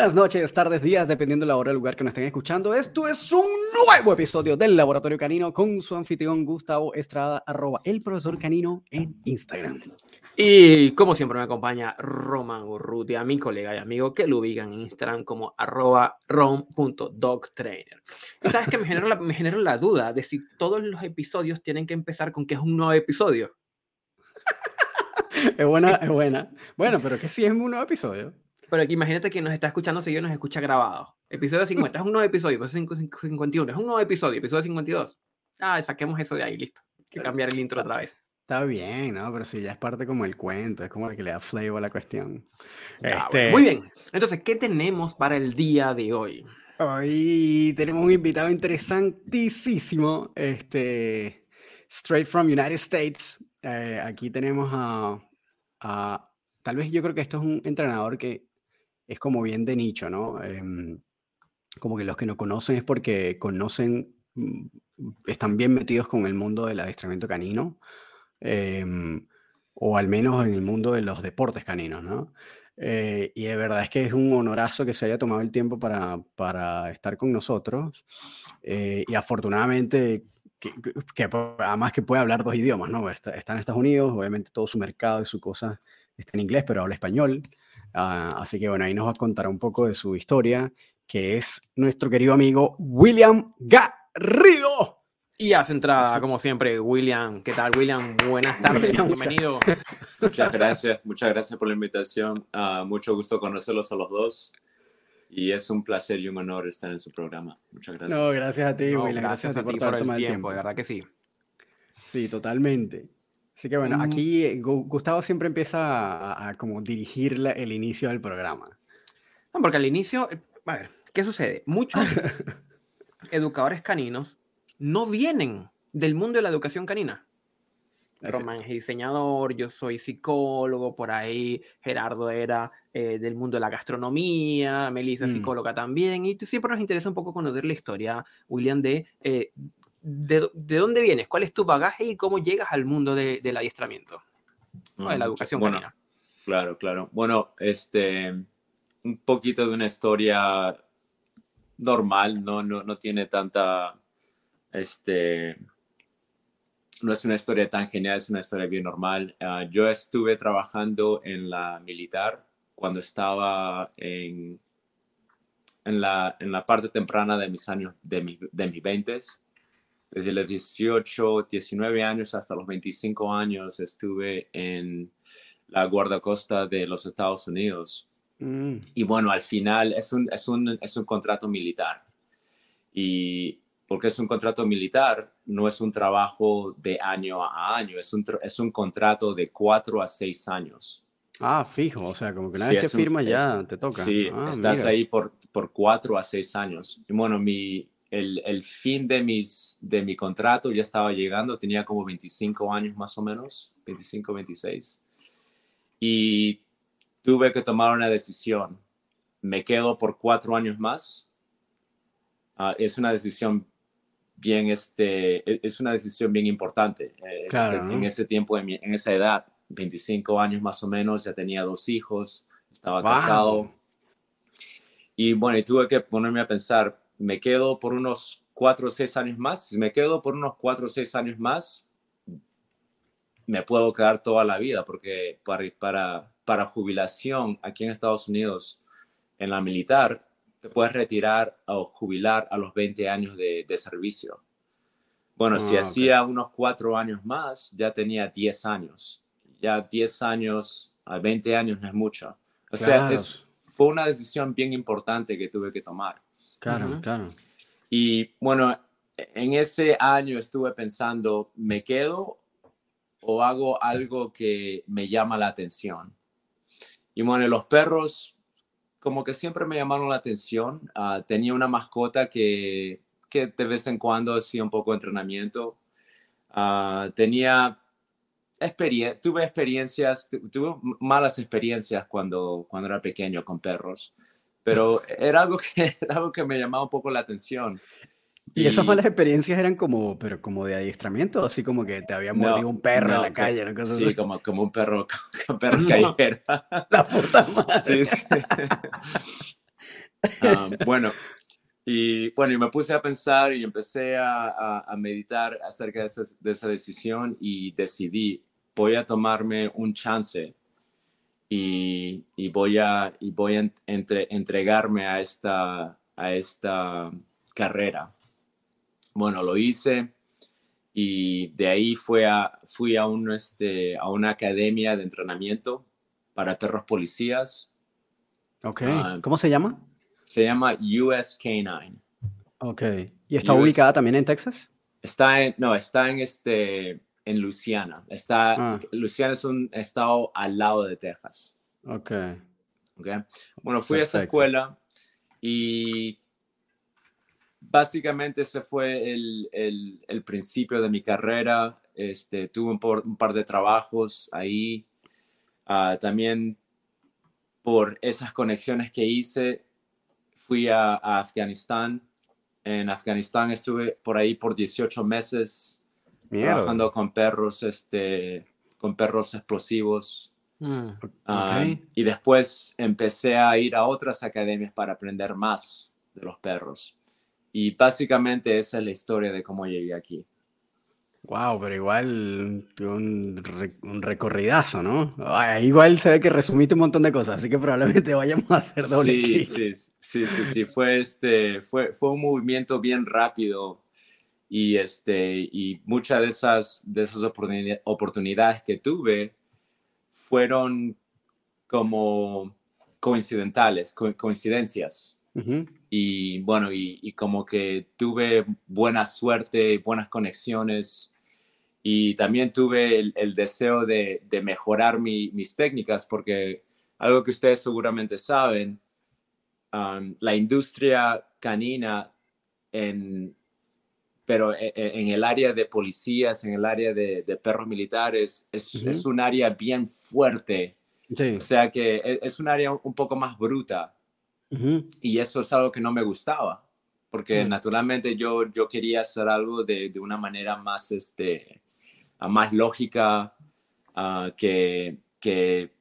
Buenas noches, tardes, días, dependiendo de la hora y lugar que nos estén escuchando. Esto es un nuevo episodio del Laboratorio Canino con su anfitrión Gustavo Estrada, arroba el profesor canino en Instagram. Y como siempre me acompaña Roman Urrutia, mi colega y amigo que lo ubican en Instagram como arroba rom.dogtrainer. Y sabes que me genera, la, me genera la duda de si todos los episodios tienen que empezar con que es un nuevo episodio. es buena, es buena. Bueno, pero que sí es un nuevo episodio. Pero aquí imagínate que nos está escuchando seguido nos escucha grabado. Episodio 50 es un nuevo episodio, episodio 51 es un nuevo episodio, episodio 52. Ah, saquemos eso de ahí, listo. Hay que cambiar el intro otra vez. Está bien, ¿no? Pero si ya es parte como el cuento, es como el que le da flavor a la cuestión. Este... Muy bien. Entonces, ¿qué tenemos para el día de hoy? Hoy tenemos un invitado interesantísimo, este, straight from United States. Eh, aquí tenemos a, a, tal vez yo creo que esto es un entrenador que es como bien de nicho, ¿no? Eh, como que los que no conocen es porque conocen, mm, están bien metidos con el mundo del adiestramiento canino, eh, o al menos en el mundo de los deportes caninos, ¿no? Eh, y de verdad es que es un honorazo que se haya tomado el tiempo para, para estar con nosotros. Eh, y afortunadamente que, que, además que puede hablar dos idiomas, ¿no? Está, está, en Estados Unidos, obviamente todo su mercado y su cosa está en inglés, pero habla español. Uh, así que bueno, ahí nos va a contar un poco de su historia, que es nuestro querido amigo William Garrido. Y hace entrada, como siempre, William. ¿Qué tal, William? Buenas tardes, bienvenido. Muchas gracias, muchas gracias por la invitación. Uh, mucho gusto conocerlos a los dos. Y es un placer y un honor estar en su programa. Muchas gracias. No, gracias a ti, No, William. gracias, Gracias, a ti por por tomar el el tiempo, tiempo. de verdad que sí. Sí, totalmente. Así que bueno, Mm. aquí Gu- Gustavo siempre empieza a, a como dirigir la- el inicio del programa. No, porque al inicio, eh, a ver, ¿qué sucede? Muchos educadores caninos no vienen del mundo de la educación canina. Roman es diseñador, yo soy psicólogo, por ahí Gerardo era eh, del mundo de la gastronomía, Melissa Mm. psicóloga también, y siempre nos interesa un poco conocer la historia, William, de, eh, de, de dónde vienes, cuál es tu bagaje y cómo llegas al mundo de- del adiestramiento, o de la Mm, educación bueno, canina. Claro, claro. Bueno, este, un poquito de una historia normal, no, no, no tiene tanta, este, no es una historia tan genial, es una historia bien normal. Ah, yo estuve trabajando en la militar cuando estaba en, en, la, en la parte temprana de mis años, de, mi, de mis 20 Desde los 18, 19 años hasta los 25 años estuve en la guardacosta de los Estados Unidos. Mm, Y bueno, al final es un, es un, es un contrato militar. Y porque es un contrato militar, no es un trabajo de año a año, es un, es un contrato de cuatro a seis años. Ah, fijo, o sea, como que una Sí, vez que firmas ya es- te toca. Sí, Ah, estás mira. ahí por, por cuatro a seis años. Y bueno, mi, el, el fin de, mis, de mi contrato ya estaba llegando, tenía como 25 años más o menos, 25, 26. Y tuve que tomar una decisión. ¿Me quedo por cuatro años más? Ah, es una decisión bien, este, e- es una decisión bien importante. Eh, en ese- ¿no? en ese tiempo, en, mi- en esa edad, 25 años más o menos, ya tenía dos hijos, estaba Wow. casado. Y bueno, y tuve que ponerme a pensar, ¿me quedo por unos cuatro o seis años más? Si me quedo por unos cuatro o seis años más, me puedo quedar toda la vida, porque para, para, para jubilación aquí en Estados Unidos, en la militar, te puedes retirar o jubilar a los 20 años de, de servicio. Bueno, si Ah, hacía unos cuatro años más, ya tenía 10 años. Ya 10 años a 20 años no es mucho. O sea, es, fue una decisión bien importante que tuve que tomar. Claro, Ujú. claro. Y bueno, en ese año estuve pensando, ¿me quedo o hago algo que me llama la atención? Y bueno, los perros como que siempre me llamaron la atención. Ah, tenía una mascota que, que de vez en cuando hacía un poco de entrenamiento. Ah, tenía experien tuve experiencias, tu- tuve malas experiencias cuando, cuando era pequeño con perros, pero era algo, que, era algo que me llamaba un poco la atención. ¿Y, esas malas experiencias eran como, pero como de adiestramiento, así como que te había mordido un perro en la calle, ¿no? sí, como, como un perro, un perro callejero. La puta madre. Sí, ah, bueno, y bueno, y me puse a pensar y empecé a, a, meditar acerca de esa, de esa, decisión y decidí, voy a tomarme un chance y, y voy a, y voy a entre, entregarme a esta, a esta carrera. Bueno, lo hice y de ahí fue a, fui a, un, este, a una academia de entrenamiento para perros policías. Ok, ah, ¿cómo se llama? Se llama US Canine. Ok. ¿Y está ubicada también en Texas? Está en, no, está en este, en Luisiana. Está, ah. Luisiana es un estado al lado de Texas. Ok. okay. Bueno, fui a esa escuela y básicamente ese fue el, el, el, principio de mi carrera. Este, tuve un, un par de trabajos ahí. Uh, también por esas conexiones que hice, fui a, Afganistán. En Afganistán estuve por ahí por 18 meses trabajando con perros, este, con perros explosivos. Mm, ah, y después empecé a ir a otras academias para aprender más de los perros. Y básicamente esa es la historia de cómo llegué aquí. Wow, pero igual un, un recorridazo, ¿no? igual se ve que resumiste un montón de cosas, así que probablemente vayamos a hacer doble sí, sí, sí, sí, sí, fue, este, fue, fue un movimiento bien rápido y, este, y muchas de esas, de esas oportunidades que tuve fueron como coincidentales, coincidencias. Y bueno, y, como que tuve buena suerte, buenas conexiones y también tuve el, deseo de, mejorar mis técnicas porque algo que ustedes seguramente saben, um, la industria canina en, pero e, e, en, el área de policías, en el área de, perros militares, es, es, un área bien fuerte. O sea que e, es un área un poco más bruta. Y eso es algo que no me gustaba, porque mm. naturalmente yo, yo quería hacer algo de, de una manera más, este, más lógica uh, que, que,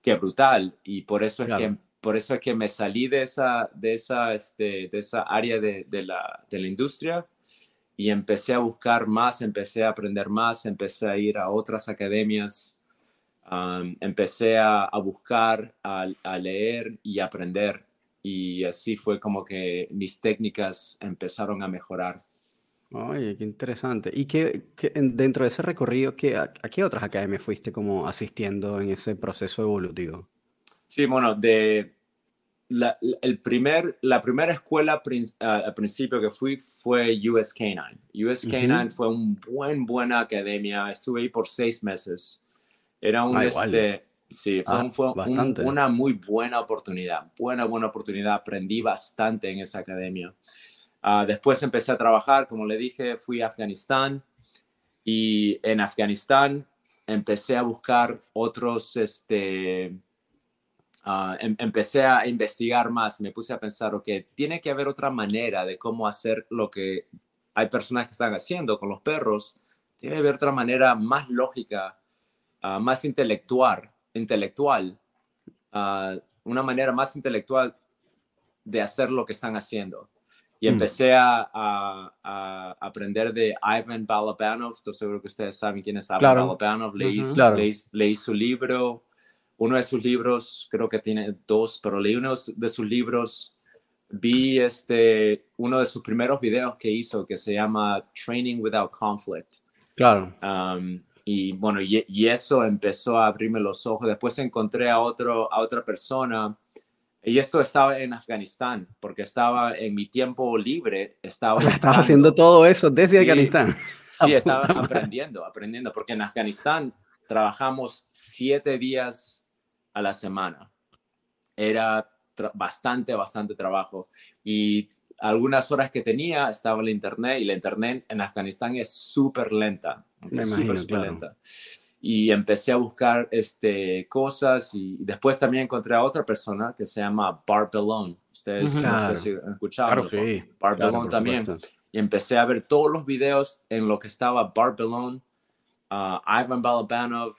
que, brutal. Y por eso, es que, por eso es que me salí de esa, de esa, este, de esa área de, de, la, de la industria y empecé a buscar más, empecé a aprender más, empecé a ir a otras academias. Um, empecé a, a buscar, a, a, leer y aprender y así fue como que mis técnicas empezaron a mejorar. Oye, qué interesante. ¿Y qué, dentro de ese recorrido, qué, a, qué otras academias fuiste como asistiendo en ese proceso evolutivo? Sí, bueno, de la, el primer, la primera escuela al principio que fui fue US Canine. US Canine fue un buen, buena academia. Estuve ahí por seis meses. Era un, este, Sí, fue, ah, una muy buena oportunidad, buena, buena oportunidad. Aprendí bastante en esa academia. Ah, después empecé a trabajar, como le dije, fui a Afganistán y en Afganistán empecé a buscar otros, este, uh, empecé a investigar más, me puse a pensar, ok, tiene que haber otra manera de cómo hacer lo que hay personas que están haciendo con los perros, tiene que haber otra manera más lógica, más intelectual intelectual, uh, una manera más intelectual de hacer lo que están haciendo. Y mm. empecé a, a, aprender de Ivan Balabanov, estoy seguro que ustedes saben quién es Ivan Balabanov, leí, leí, su libro, uno de sus libros, creo que tiene dos, pero leí uno de sus libros, vi este, uno de sus primeros videos que hizo que se llama Training Without Conflict. Claro. Um, y bueno, y, eso empezó a abrirme los ojos. Después encontré a, otro, a otra persona. Y esto estaba en Afganistán, porque estaba en mi tiempo libre. Estaba o sea, estaba haciendo todo eso desde Afganistán. Sí, estaba aprendiendo, aprendiendo, porque en Afganistán trabajamos siete días a la semana. Era bastante, bastante trabajo. Y algunas horas que tenía estaba el internet y la internet en Afganistán es súper lenta. Me imagino, lenta. Y empecé a buscar este, cosas y después también encontré a otra persona que se llama Bart Ustedes no sé si han escuchado. Claro, sí. Bart también. y empecé a ver todos los videos en lo que estaba Bart Bellon, uh, Ivan Balabanov,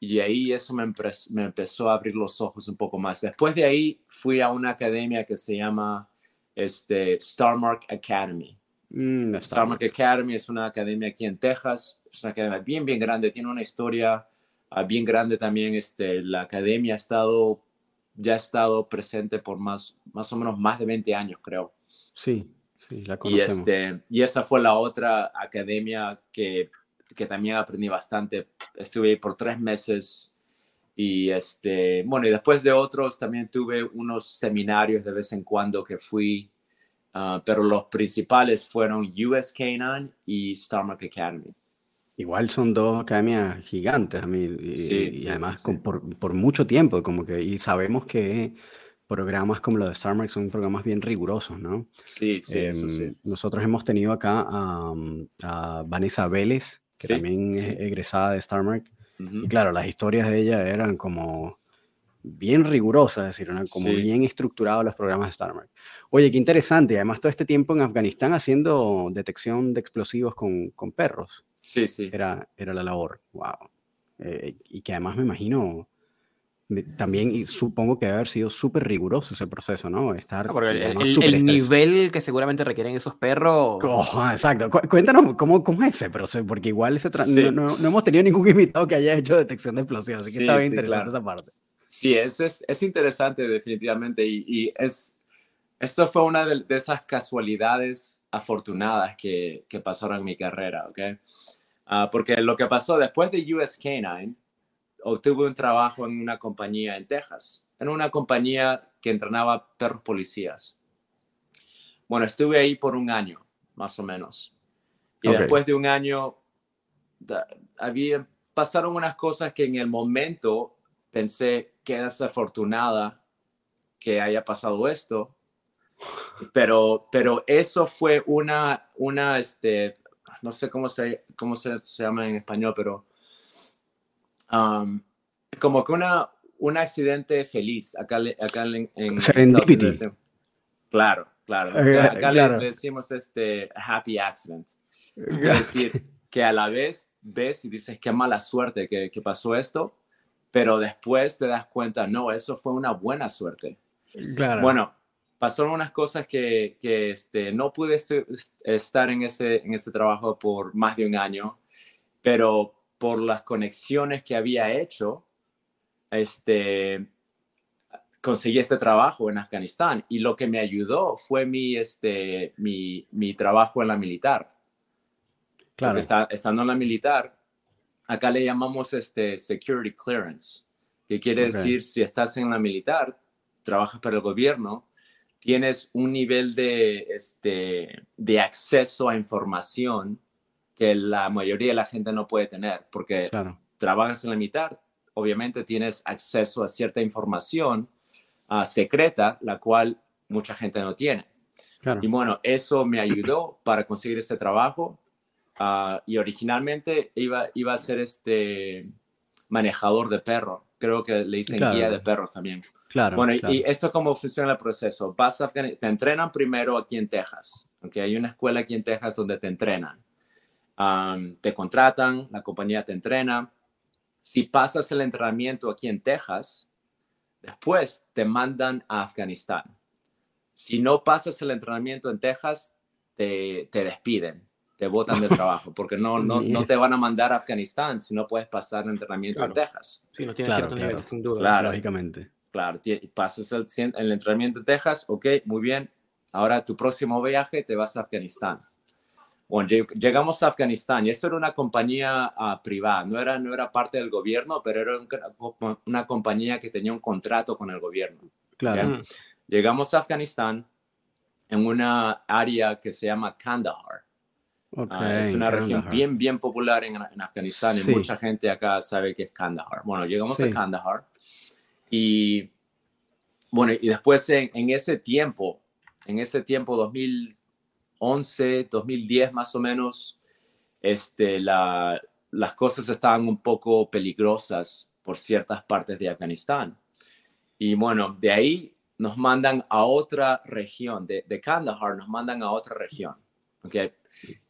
y ahí eso me, me, empezó a abrir los ojos un poco más. Después de ahí fui a una academia que se llama este, Starmark Academy. Mm, Starmark Academy es una academia aquí en Texas, es una academia bien, bien grande, tiene una historia uh, bien grande también. Este, la academia ha estado, ya ha estado presente por más, más o menos más de 20 años, creo. Sí, sí, la conocemos. Y, este, y esa fue la otra academia que que también aprendí bastante. Estuve ahí por tres meses y este, bueno, y después de otros también tuve unos seminarios de vez en cuando que fui, ah, pero los principales fueron US Canine y Starmark Academy. Igual son dos academias gigantes, a mí, y, además por, por, mucho tiempo, como que, y sabemos que programas como los de StarMark son programas bien rigurosos, ¿no? Sí, sí, em, Nosotros hemos tenido acá a, a Vanessa Vélez, que también es egresada de Starmark. Y claro, las historias de ella eran como bien rigurosas, es decir, eran como bien estructurados los programas de Starmark. Oye, qué interesante. Además, todo este tiempo en Afganistán haciendo detección de explosivos con, con perros. Sí, sí. Era, era la labor. Wow. Eh, y que además me imagino también y supongo que debe haber sido súper riguroso ese proceso, ¿no? Estar el, nivel que seguramente requieren esos perros. Oh, exacto. cuéntanos cómo, cómo es ese proceso, porque igual ese no, hemos tenido ningún invitado que haya hecho detección de explosivos, así que está bien interesante esa parte. Sí, es, es, es interesante definitivamente y, y, es, esto fue una de, esas casualidades afortunadas que, que, pasaron en mi carrera, ¿ok? Ah, porque lo que pasó después de US Canine, obtuve un trabajo en una compañía en Texas, en una compañía que entrenaba perros policías. Bueno, estuve ahí por un año, más o menos. Y después de un año, había, pasaron unas cosas que en el momento pensé que desafortunada que haya pasado esto, pero, pero eso fue una, una, este, no sé cómo se, cómo se, se llama en español, pero como que una, un accidente feliz acá, acá en, en Serendipity. Claro, claro. Eh, acá, Le, decimos este happy accident. Es decir, que a la vez ves y dices qué mala suerte que, que, pasó esto, pero después te das cuenta, no, eso fue una buena suerte. Claro. Bueno, pasaron unas cosas que, que este, no pude estar en ese, en ese trabajo por más de un año, pero por las conexiones que había hecho, este, conseguí este trabajo en Afganistán y lo que me ayudó fue mi, este, mi, mi trabajo en la militar. Claro. Está, estando en la militar, acá le llamamos este security clearance, que quiere decir si estás en la militar, trabajas para el gobierno, tienes un nivel de, este, de acceso a información que la mayoría de la gente no puede tener, porque trabajas en la mitad, obviamente tienes acceso a cierta información uh, secreta, la cual mucha gente no tiene. Y bueno, eso me ayudó para conseguir este trabajo. Uh, y originalmente iba, iba a ser este manejador de perro. Creo que le dicen guía de perros también. Claro. Bueno, y, esto cómo funciona el proceso. Vas a, te entrenan primero aquí en Texas. Okay? Hay una escuela aquí en Texas donde te entrenan te contratan, la compañía te entrena. Si pasas el entrenamiento aquí en Texas, después te mandan a Afganistán. Si no pasas el entrenamiento en Texas, te, te despiden, te botan de trabajo, porque no, no, no, te van a mandar a Afganistán si no puedes pasar el entrenamiento en Texas. Sí, no tienes claro, cierto sin duda. Claro, lógicamente. Claro, pasas el, el entrenamiento en Texas, ok, muy bien. Ahora tu próximo viaje te vas a Afganistán. Bueno, llegamos a Afganistán y esto era una compañía uh, privada, no era, no era parte del gobierno, pero era una compañía que tenía un contrato con el gobierno. Claro. Llegamos a Afganistán en una área que se llama Kandahar. Okay, es una región bien, bien popular en, en Afganistán y mucha gente acá sabe que es Kandahar. Bueno, llegamos a Kandahar y, bueno, y después en, en ese tiempo, en ese tiempo 2000 2011, 2010 más o menos, este, la, las cosas estaban un poco peligrosas por ciertas partes de Afganistán. Y bueno, de ahí nos mandan a otra región, de, de Kandahar nos mandan a otra región. ¿ok?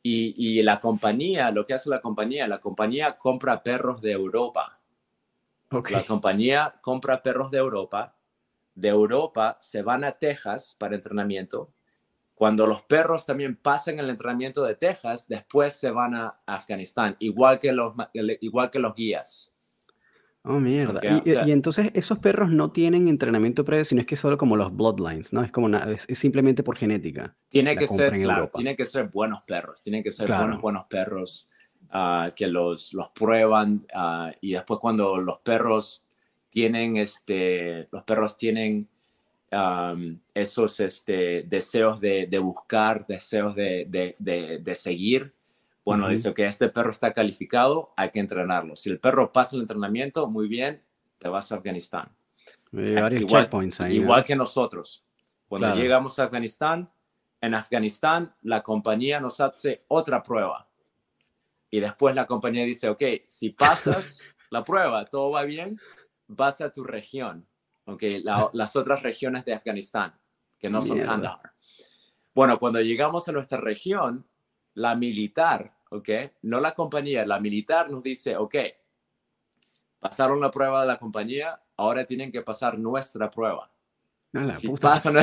Y, y, la compañía, lo que hace la compañía, la compañía compra perros de Europa. Okay. La compañía compra perros de Europa. De Europa se van a Texas para entrenamiento. Cuando los perros también pasan el entrenamiento de Texas, después se van a Afganistán, igual que los, igual que los guías. Oh, mierda. y, entonces esos perros no tienen entrenamiento previo, sino es que solo como los bloodlines, ¿no? Es como es, simplemente por genética. Tiene que ser, claro, tiene que ser buenos perros, tienen que ser buenos, buenos perros ah, que los, los prueban ah, y después cuando los perros tienen, este, los perros tienen esos este, deseos de, de buscar, deseos de, de, de seguir, bueno, dice que este perro está calificado, hay que entrenarlo. Si el perro pasa el entrenamiento, muy bien, te vas a Afganistán. igual, igual que nosotros. Cuando llegamos a Afganistán, en Afganistán la compañía nos hace otra prueba. Y después la compañía dice, ok, si pasas la prueba, todo va bien, vas a tu región. Ok, las otras regiones de Afganistán, que no son Kandahar. Bueno, cuando llegamos a nuestra región, la militar ¿ok? No la compañía, la militar nos dice, ok, pasaron la prueba de la compañía, ahora tienen que pasar nuestra prueba. si pasan...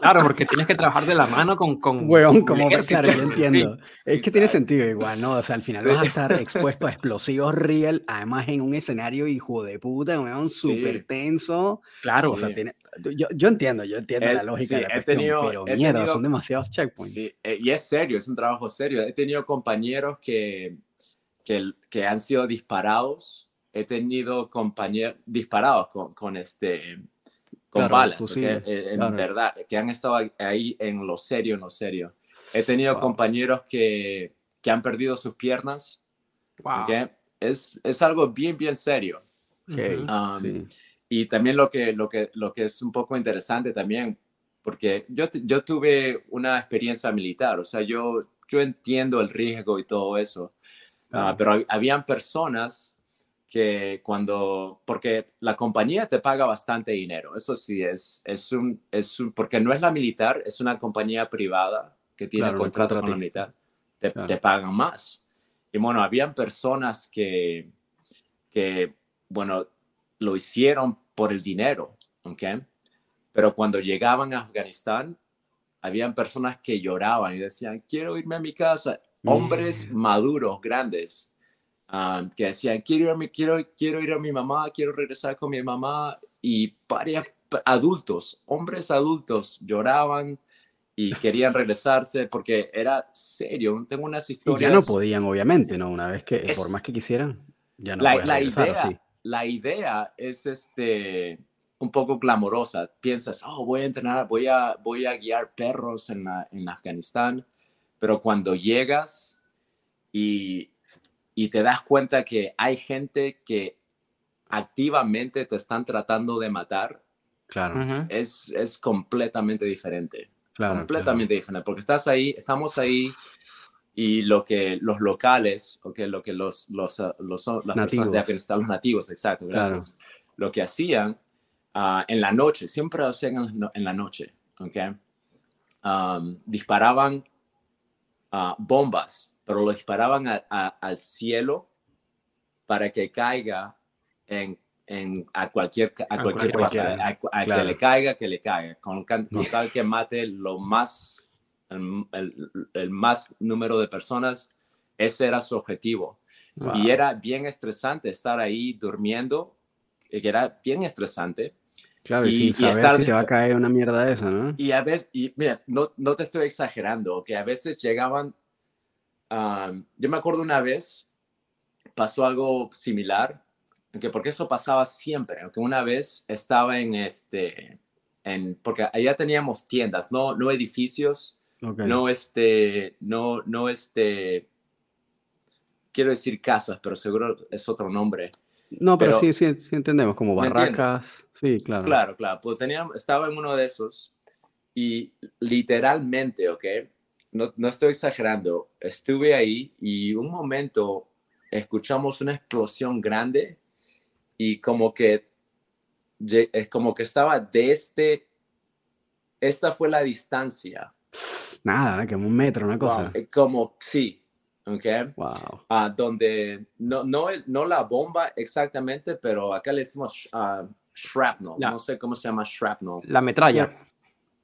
claro, porque tienes que trabajar de la mano con... con Weón, como claro, yo entiendo. es que tiene sentido igual, ¿no? O sea, al final vas a estar expuesto a explosivos real, además en un escenario hijo de puta, weón, súper tenso. Claro, o sea, tiene, yo, yo, entiendo, yo entiendo la lógica de la cuestión, tenido, pero mierda, son demasiados checkpoints. Sí, eh, y es serio, es un trabajo serio. He tenido compañeros que, que, que han sido disparados, he tenido compañeros disparados con, con este con balas, eh, en verdad, que han estado ahí en lo serio, en lo serio. He tenido compañeros que, que, han perdido sus piernas, wow. es, es algo bien, bien serio. Um, y también lo que, lo, que, lo que es un poco interesante también, porque yo, yo tuve una experiencia militar, o sea, yo, yo entiendo el riesgo y todo eso, ah, pero habían personas que cuando, porque la compañía te paga bastante dinero, eso sí, es, es, un, es un, porque no es la militar, es una compañía privada que tiene contrato con la militar, te, te, pagan más. Y bueno, habían personas que, que, bueno, lo hicieron por el dinero, ¿ok? Pero cuando llegaban a Afganistán, habían personas que lloraban y decían, quiero irme a mi casa. Hombres maduros, grandes, ah, que decían, quiero ir, a quiero, quiero ir a mi mamá, quiero regresar con mi mamá. Y varios adultos, hombres adultos, lloraban y querían regresarse porque era serio. Tengo unas historias. Y ya no podían, obviamente, ¿no? Una vez que, por más que quisieran, ya no la, la idea, la idea es este, un poco clamorosa. Piensas, oh, voy a entrenar, voy a, voy a guiar perros en, en Afganistán, pero cuando llegas y, y te das cuenta que hay gente que activamente te están tratando de matar, claro. es, es completamente diferente. completamente diferente, porque estás ahí, estamos ahí y lo que los locales, o lo que los, los, ah, los las personas de Afganistán, los nativos, exacto, gracias, lo que hacían uh, en la noche, siempre lo hacían en la noche, ¿ok? Um, disparaban uh, bombas, pero lo disparaban a, a, al cielo para que caiga en, en, a cualquier, a cualquier, cosa, a, que le caiga, que le caiga, con, con tal que mate lo más el, más número de personas, ese era su objetivo. Y era bien estresante estar ahí durmiendo, que era bien estresante. Claro, y, sin saber si te va a caer una mierda esa, ¿no? Y a veces, y mira, no, no te estoy exagerando, que a veces llegaban, yo me acuerdo una vez, pasó algo similar, que porque eso pasaba siempre, aunque una vez estaba en este, en, porque allá teníamos tiendas, no, no edificios, no este, no, no este, quiero decir casas, pero seguro es otro nombre. No, pero, sí, sí, sí, entendemos, como barracas. Sí, claro. Claro, claro. Pues estaba en uno de esos y literalmente, ¿ok? No, no estoy exagerando, estuve ahí y un momento escuchamos una explosión grande y como que es como que estaba de este, esta fue la distancia Nada, como un metro, una cosa. Wow, Como, sí, ¿ok? Wow. Ah, donde, no, no, no la bomba exactamente, pero acá le decimos ah, shrapnel, no sé cómo se llama shrapnel. La metralla.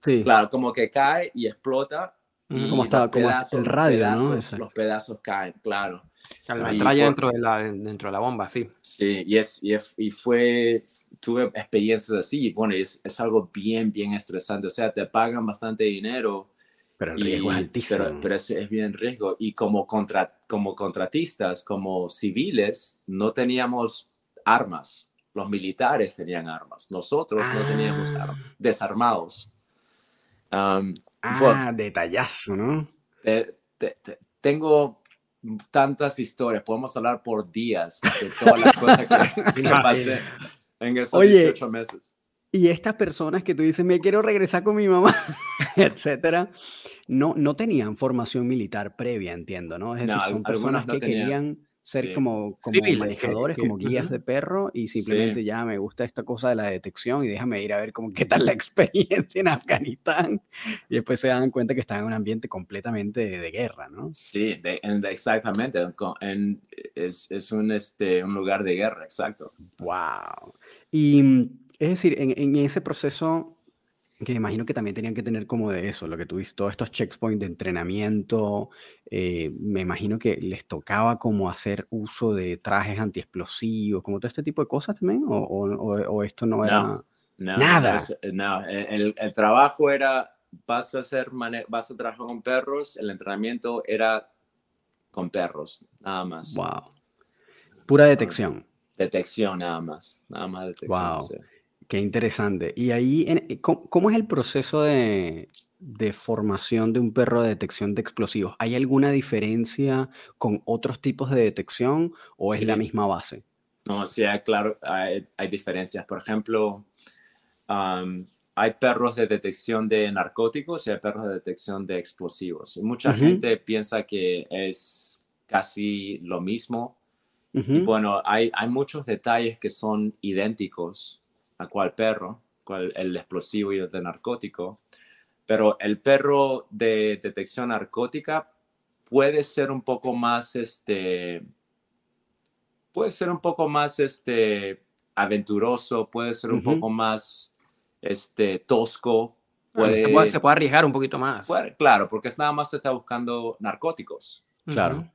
Sí. Claro, como que cae y explota. Y Como está- los como el los radio, ¿no? pedazos- Exacto. Los pedazos caen, claro. La Y metralla por- dentro de la, dentro de la bomba, sí. Sí, y, es, y, es- y fue, tuve experiencias así, y bueno, es, es algo bien, bien estresante, o sea, te pagan bastante dinero, Pero el y- riesgo es altísimo. pero, pero es, es bien riesgo, y como, contra, como contratistas, como civiles, no teníamos armas, los militares tenían armas, nosotros no teníamos Ah. armas, desarmados. Um, Ah, detallazo, ¿no? te- te- te- tengo tantas historias, podemos hablar por días de todas las cosas que, que pasé en esos Oye. 18 meses. Y estas personas que tú dices, me quiero regresar con mi mamá, etcétera, no, no tenían formación militar previa, entiendo, ¿no? Es decir, No, son personas no que tenían. querían ser Sí. como, como manejadores, que- como guías ujú. de perro y simplemente ya me gusta esta cosa de la detección y déjame ir a ver cómo, qué tal la experiencia en Afganistán. Y después se dan cuenta que están en un ambiente completamente de, de guerra, ¿no? Sí, de- en- de- exactamente. en es es un, este, un lugar de guerra, exacto. Wow. Y es decir, en, en ese proceso, que imagino que también tenían que tener como de eso, lo que tuviste, todos estos checkpoints de entrenamiento, eh, me imagino que les tocaba como hacer uso de trajes antiexplosivos, como todo este tipo de cosas también, o, o- esto no era... No, Nada. es- no, el, el trabajo era, vas a, hacer vas a trabajar con perros, el entrenamiento era con perros, nada más. Wow. Pura detección. Detección nada más, nada más detección. Wow. sí. Qué interesante. Y ahí, en- eh, ¿cómo, cómo es el proceso de, de formación de un perro de detección de explosivos? ¿Hay alguna diferencia con otros tipos de detección o es la Sí. misma base? No, sí, hay- claro, hay, hay diferencias. Por ejemplo, am, hay perros de detección de narcóticos y hay perros de detección de explosivos. Y mucha Ujú. gente piensa que es casi lo mismo. Y Ujú. bueno, hay, hay muchos detalles que son idénticos a cual perro, cual el explosivo y el de narcótico. Pero el perro de detección narcótica puede ser un poco más, este, puede ser un poco más, este, aventuroso, puede ser un poco más, este, tosco. Se, Puede, se puede arriesgar un poquito más. puede- claro, porque es nada más está buscando narcóticos Claro.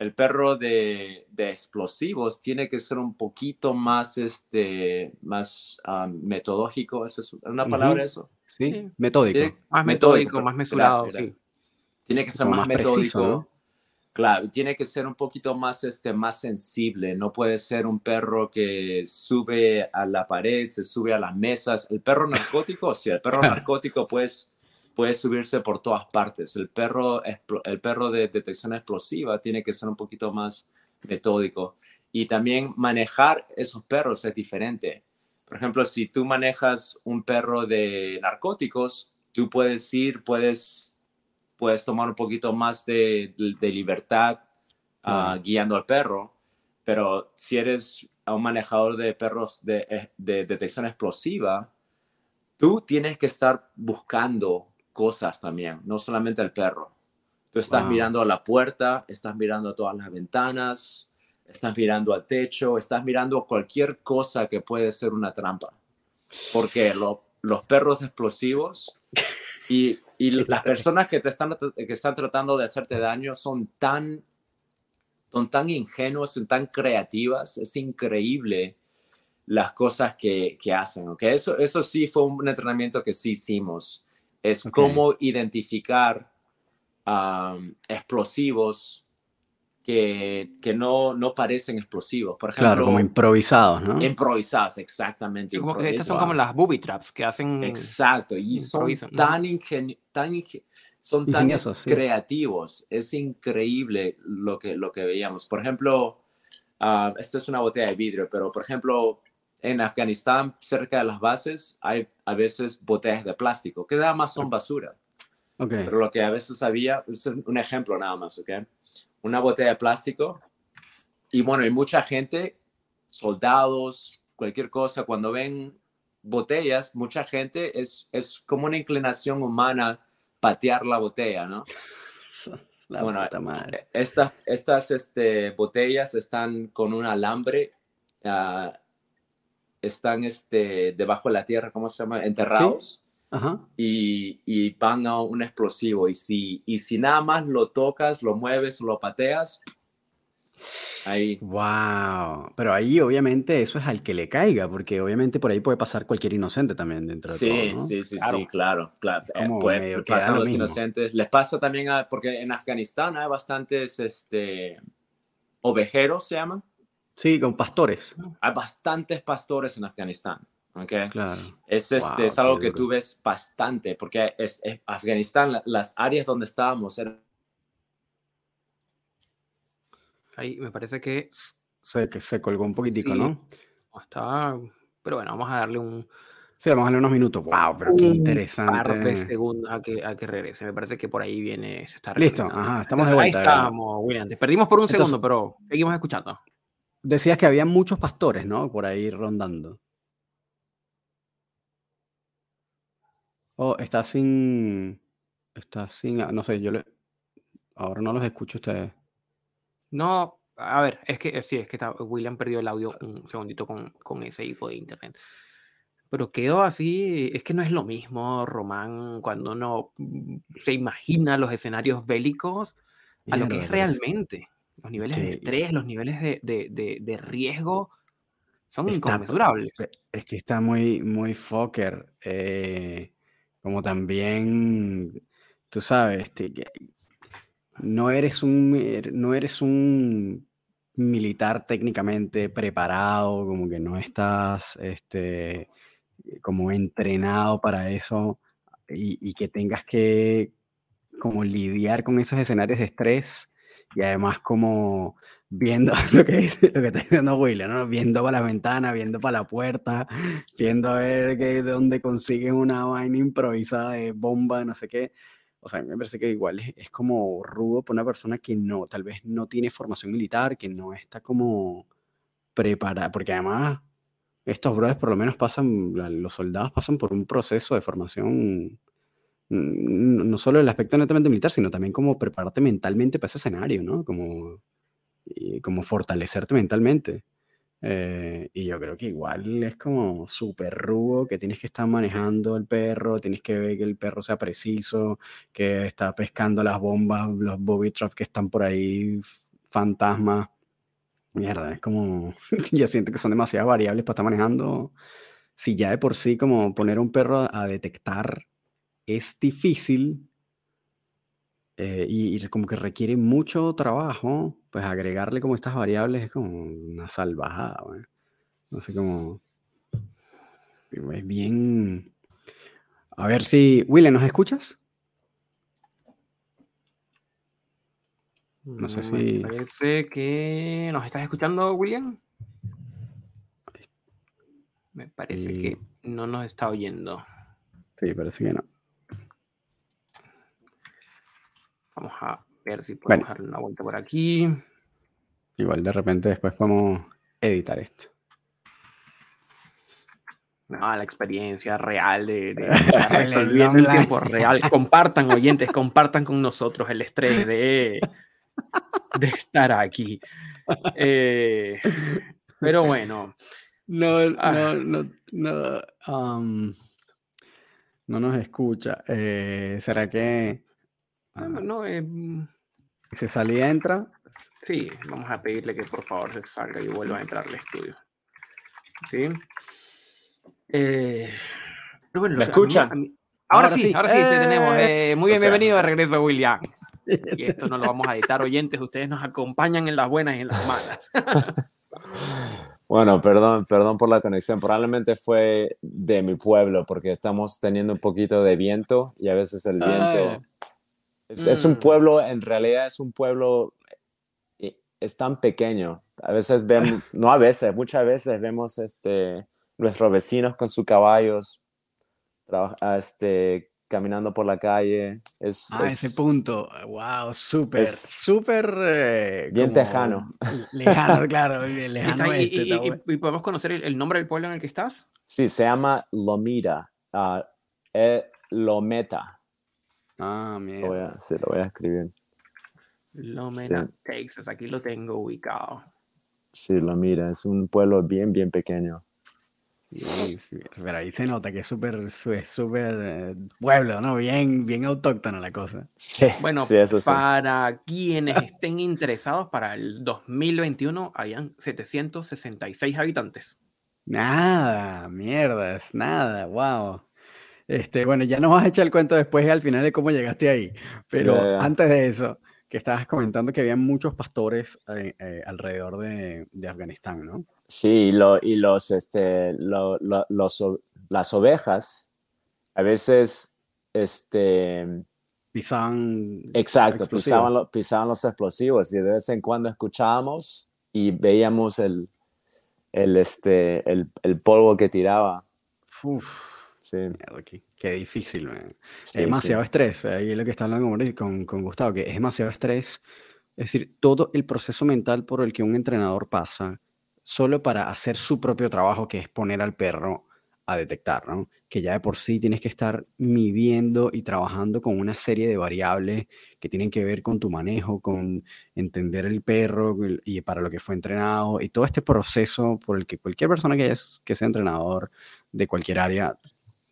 El perro de, de explosivos tiene que ser un poquito más, este, más ah, metodológico. ¿Esa ¿Es una palabra eso? Sí, Sí. metódico. Tiene, Más Metódico, metódico, más mesurado, gracias. sí. tiene que ser más, más preciso. ¿no? Claro, y tiene que ser un poquito más, este, más sensible. No puede ser un perro que sube a la pared, se sube a las mesas. El perro narcótico, sí, el perro narcótico pues, puede subirse por todas partes. El perro, el perro de detección explosiva tiene que ser un poquito más metódico. Y también manejar esos perros es diferente. Por ejemplo, si tú manejas un perro de narcóticos, tú puedes ir, puedes puedes tomar un poquito más de, de libertad Claro. guiando al perro, pero si eres un manejador de perros de, eh, de detección explosiva, tú tienes que estar buscando cosas también, no solamente el perro. Tú estás Wow. mirando a la puerta, estás mirando a todas las ventanas, estás mirando al techo, estás mirando cualquier cosa que puede ser una trampa. Porque lo- los perros explosivos y, y las personas que te están, que están tratando de hacerte daño son tan, son tan ingenuos, son tan creativas, es increíble las cosas que, que hacen, ¿ok? Eso, eso sí fue un entrenamiento que sí hicimos, es Ok. cómo identificar am, explosivos que, que no, no parecen explosivos. Por ejemplo, Claro, como improvisados, ¿no? improvisadas, exactamente. Como que impro- estas son como las booby traps que hacen. Exacto, y son tan, ingeni- tan, inge- son tan Ingeniosos, sí. creativos. Es increíble lo que, lo que veíamos. Por ejemplo, ah, esta es una botella de vidrio, pero por ejemplo, en Afganistán, cerca de las bases, hay a veces botellas de plástico, que nada más son basura. Ok. Pero lo que a veces había, es un ejemplo nada más, ¿ok? Una botella de plástico. Y bueno, hay mucha gente, soldados, cualquier cosa, cuando ven botellas, mucha gente es, es como una inclinación humana patear la botella, ¿no? La Bueno, madre. Estas, estas este, botellas están con un alambre, ah, están este, debajo de la tierra, ¿cómo se llama? Enterrados. Ajá. Y, y van a un explosivo. Y si, y si nada más lo tocas, lo mueves, lo pateas, ahí. Wow. Pero ahí obviamente eso es al que le caiga, porque obviamente por ahí puede pasar cualquier inocente también dentro de Sí, todo, ¿no? sí, sí, Claro. sí, claro, claro. Eh, da pasan lo los mismo. inocentes. Les pasa también a, porque en Afganistán hay bastantes, este, ovejeros se llaman. Sí, con pastores. Hay bastantes pastores en Afganistán, ¿ok? Claro. Es, este, Wow, es algo que tú ves bastante, porque es, es- Afganistán, la- las áreas donde estábamos eran Ahí me parece que Se, que se colgó un poquitico, Sí. ¿no? está. Pero bueno, vamos a darle un, Sí, vamos a darle unos minutos. Wow, pero qué un par de interesante. segundos a que, a que regrese. Me parece que por ahí viene. Se está Listo, ajá, estamos de Ahí vuelta. estamos, William. Te perdimos por un Entonces- segundo, pero seguimos escuchando. Decías que había muchos pastores, ¿no? Por ahí rondando. Oh, está sin. Está sin. ah, No sé, yo le. Ahora no los escucho a ustedes. No, a ver, es que sí, es que está- William perdió el audio un segundito con, con ese hipo de internet. Pero quedó así, es que no es lo mismo, Román, cuando uno se imagina los escenarios bélicos a lo que es- realmente. Los niveles de estrés, los niveles de, de- de- de riesgo son Está- inconmensurables. Es que está muy, muy fucker. eh, como también, tú sabes, este, que no eres un, er- no eres un militar técnicamente preparado, como que no estás, este, como entrenado para eso y, y que tengas que como lidiar con esos escenarios de estrés y además como viendo lo que, dice- lo que está diciendo William, ¿no? Viendo para la ventana, viendo para la puerta, viendo a ver que, de dónde consigues una vaina improvisada de bomba, no sé qué. O sea, me parece que igual es, es como rudo para una persona que no, tal vez no tiene formación militar, que no está como preparada, porque además estos brothers por lo menos pasan, los soldados pasan por un proceso de formación, no solo el aspecto netamente militar, sino también como prepararte mentalmente para ese escenario, ¿no? Como, y como fortalecerte mentalmente. Eh, y yo creo que igual es como súper rudo, que tienes que estar manejando el perro, tienes que ver que el perro sea preciso, que está pescando las bombas, los bobby traps que están por ahí, fantasmas. Mierda, es como, yo siento que son demasiadas variables para estar manejando. Si ya de por sí como poner un perro a detectar es difícil eh, y, y como que requiere mucho trabajo, pues agregarle como estas variables es como una salvajada. No sé cómo... Es bien... A ver si... William, ¿nos escuchas? No sé Mm, si- Me parece que nos estás escuchando, William. Me parece Y- que no nos está oyendo. Sí, parece que no. Vamos a ver si podemos Bueno. darle una vuelta por aquí. Igual de repente después podemos editar esto. No, la experiencia real de, de, de El resolviendo en online. tiempo real. Compartan, oyentes, compartan con nosotros el estrés de, de estar aquí. Eh, pero bueno, No, Ah. no, no, no, am, no nos escucha. Eh, ¿será que ah, no, no, eh, mm, se sale y entra? sí, vamos a pedirle que por favor se salga y vuelva a entrar al estudio. ¿Sí? Eh, pero bueno, ¿Me a mí- escuchan? a mí- ahora, Ahora sí, sí. ahora sí, te tenemos. ¡Eh! Eh, muy bien, bienvenido de regreso, William. Y esto no lo vamos a editar, oyentes. Ustedes nos acompañan en las buenas y en las malas. Bueno, perdón, perdón por la conexión. Probablemente fue de mi pueblo, porque estamos teniendo un poquito de viento y a veces el viento. Es, es un Mm. pueblo, en realidad es un pueblo, eh, es tan pequeño. A veces vemos, no a veces, muchas veces vemos este, nuestros vecinos con sus caballos, ah, este, caminando por la calle. Es, Ah, es- ese punto. Wow, súper, súper. eh, bien tejano. Lejano, claro, bien Y, lejano. y- este, y- podemos conocer el, el nombre del pueblo en el que estás. Sí, se llama Lomita, ah, eh, Lometa. Ah, Lo voy a, sí, lo voy a escribir. Lomena, Texas, aquí lo tengo ubicado. Sí, lo mira, es un pueblo bien, bien pequeño. Sí, sí, Pero ahí se nota que es súper, su- es súper eh, pueblo, ¿no? Bien, bien autóctona la cosa. Sí, Bueno, sí, eso sí. para quienes estén interesados, para el 2021 habían 766 habitantes. Nada, mierdas, nada, wow. Este, bueno, ya nos vas a echar el cuento después al final de cómo llegaste ahí. Pero antes de eso, que estabas comentando que había muchos pastores eh, eh, alrededor de, de Afganistán, ¿no? Sí, y, lo- y los, este, lo- lo- los, las ovejas, a veces, este, Pisaban exacto, pisaban, pisaban los explosivos y de vez en cuando escuchábamos y veíamos el, el, este, el, el polvo que tiraba. Uf, Sí, mierda, qué, qué difícil, man. sí, Es demasiado estrés. Ahí es lo que está hablando con, con, Gustavo, que es demasiado estrés. Es decir, todo el proceso mental por el que un entrenador pasa solo para hacer su propio trabajo, que es poner al perro a detectar, ¿no? Que ya de por sí tienes que estar midiendo y trabajando con una serie de variables que tienen que ver con tu manejo, con entender el perro y para lo que fue entrenado y todo este proceso por el que cualquier persona que, es, que sea entrenador de cualquier área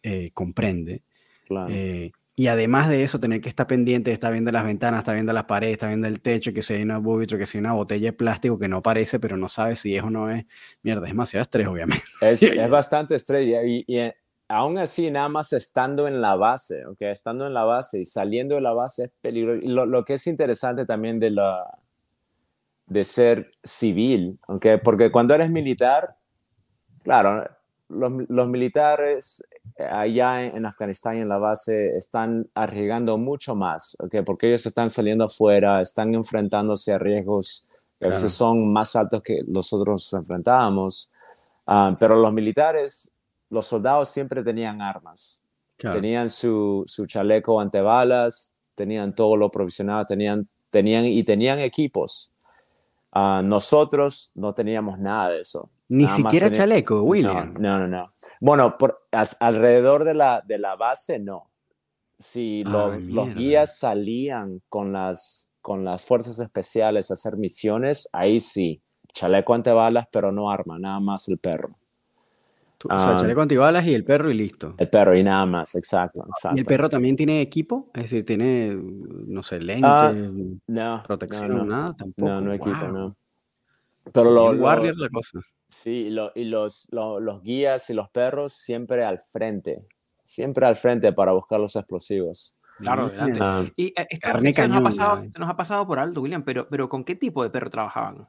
eh, comprende. claro. Eh, y además de eso, tener que estar pendiente, estar viendo las ventanas, estar viendo las paredes, estar viendo el techo, que si hay una que si hay una botella de plástico que no parece, pero no sabes si es o no es. Mierda, es demasiado estrés, obviamente. Es, es bastante estrella y, y, eh, aún así, nada más estando en la base, ¿ok? Estando en la base y saliendo de la base es peligroso. Y lo, lo que es interesante también de, la, de ser civil, ¿ok? Porque cuando eres militar, claro, los, los militares eh, allá en, en Afganistán en la base están arriesgando mucho más, ¿ok? Porque ellos están saliendo afuera, están enfrentándose a riesgos que a veces son más altos que nosotros nos enfrentábamos. Ah, pero los militares, los soldados siempre tenían armas. Claro. Tenían su, su chaleco antibalas, tenían todo lo provisionado, tenían, tenían y tenían equipos. Ah, nosotros no teníamos nada de eso. Ni Nada siquiera chaleco, William. No, no, no. no. Bueno, por, as- alrededor de la, de la base, no. Si Ah, los, guías salían con las, con las fuerzas especiales a hacer misiones, ahí sí. Chaleco antibalas, pero no arma, nada más el perro. Tú- o sea, ah. chaleco antibalas y el perro y listo. El perro y nada más, exacto, exacto. ¿Y el perro también tiene equipo? Es decir, tiene, no sé, lentes, Ah, No, protección, no, no. nada, tampoco. No, no equipo, no. Pero lo, lo- la cosa. Sí, lo- y los, lo- los guías y los perros siempre al frente, siempre al frente para buscar los explosivos. Claro. Ah, Y eh, esto se, nos ha pasado, se nos ha pasado por alto, William, pero, pero ¿con qué tipo de perro trabajaban?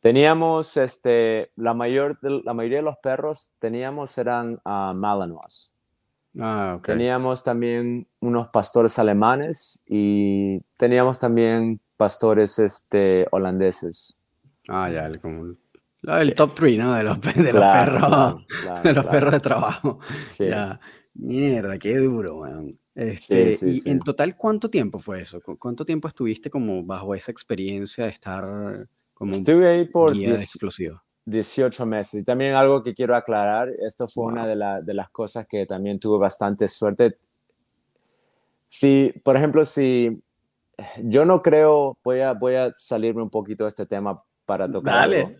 teníamos, este, la, mayor, la mayoría de los perros teníamos eran ah, Malinois. Ah, ok. Teníamos también unos pastores alemanes y teníamos también pastores este, holandeses. Ah, ya, el, como el, Sí. top 3, ¿no? De los, de los Claro, perros. claro, claro, de los perros de trabajo. Sí. Ya. Mierda, qué duro, weón. Este, sí, y sí. en total, ¿cuánto tiempo fue eso? ¿Cu- ¿Cuánto tiempo estuviste como bajo esa experiencia de estar como un Estuve ahí por guía de 10 explosivos? 18 meses. Y también algo que quiero aclarar, esto fue Wow. una de, la- de las cosas que también tuve bastante suerte. Si, por ejemplo, si yo no creo, voy a, voy a salirme un poquito de este tema para tocar algo.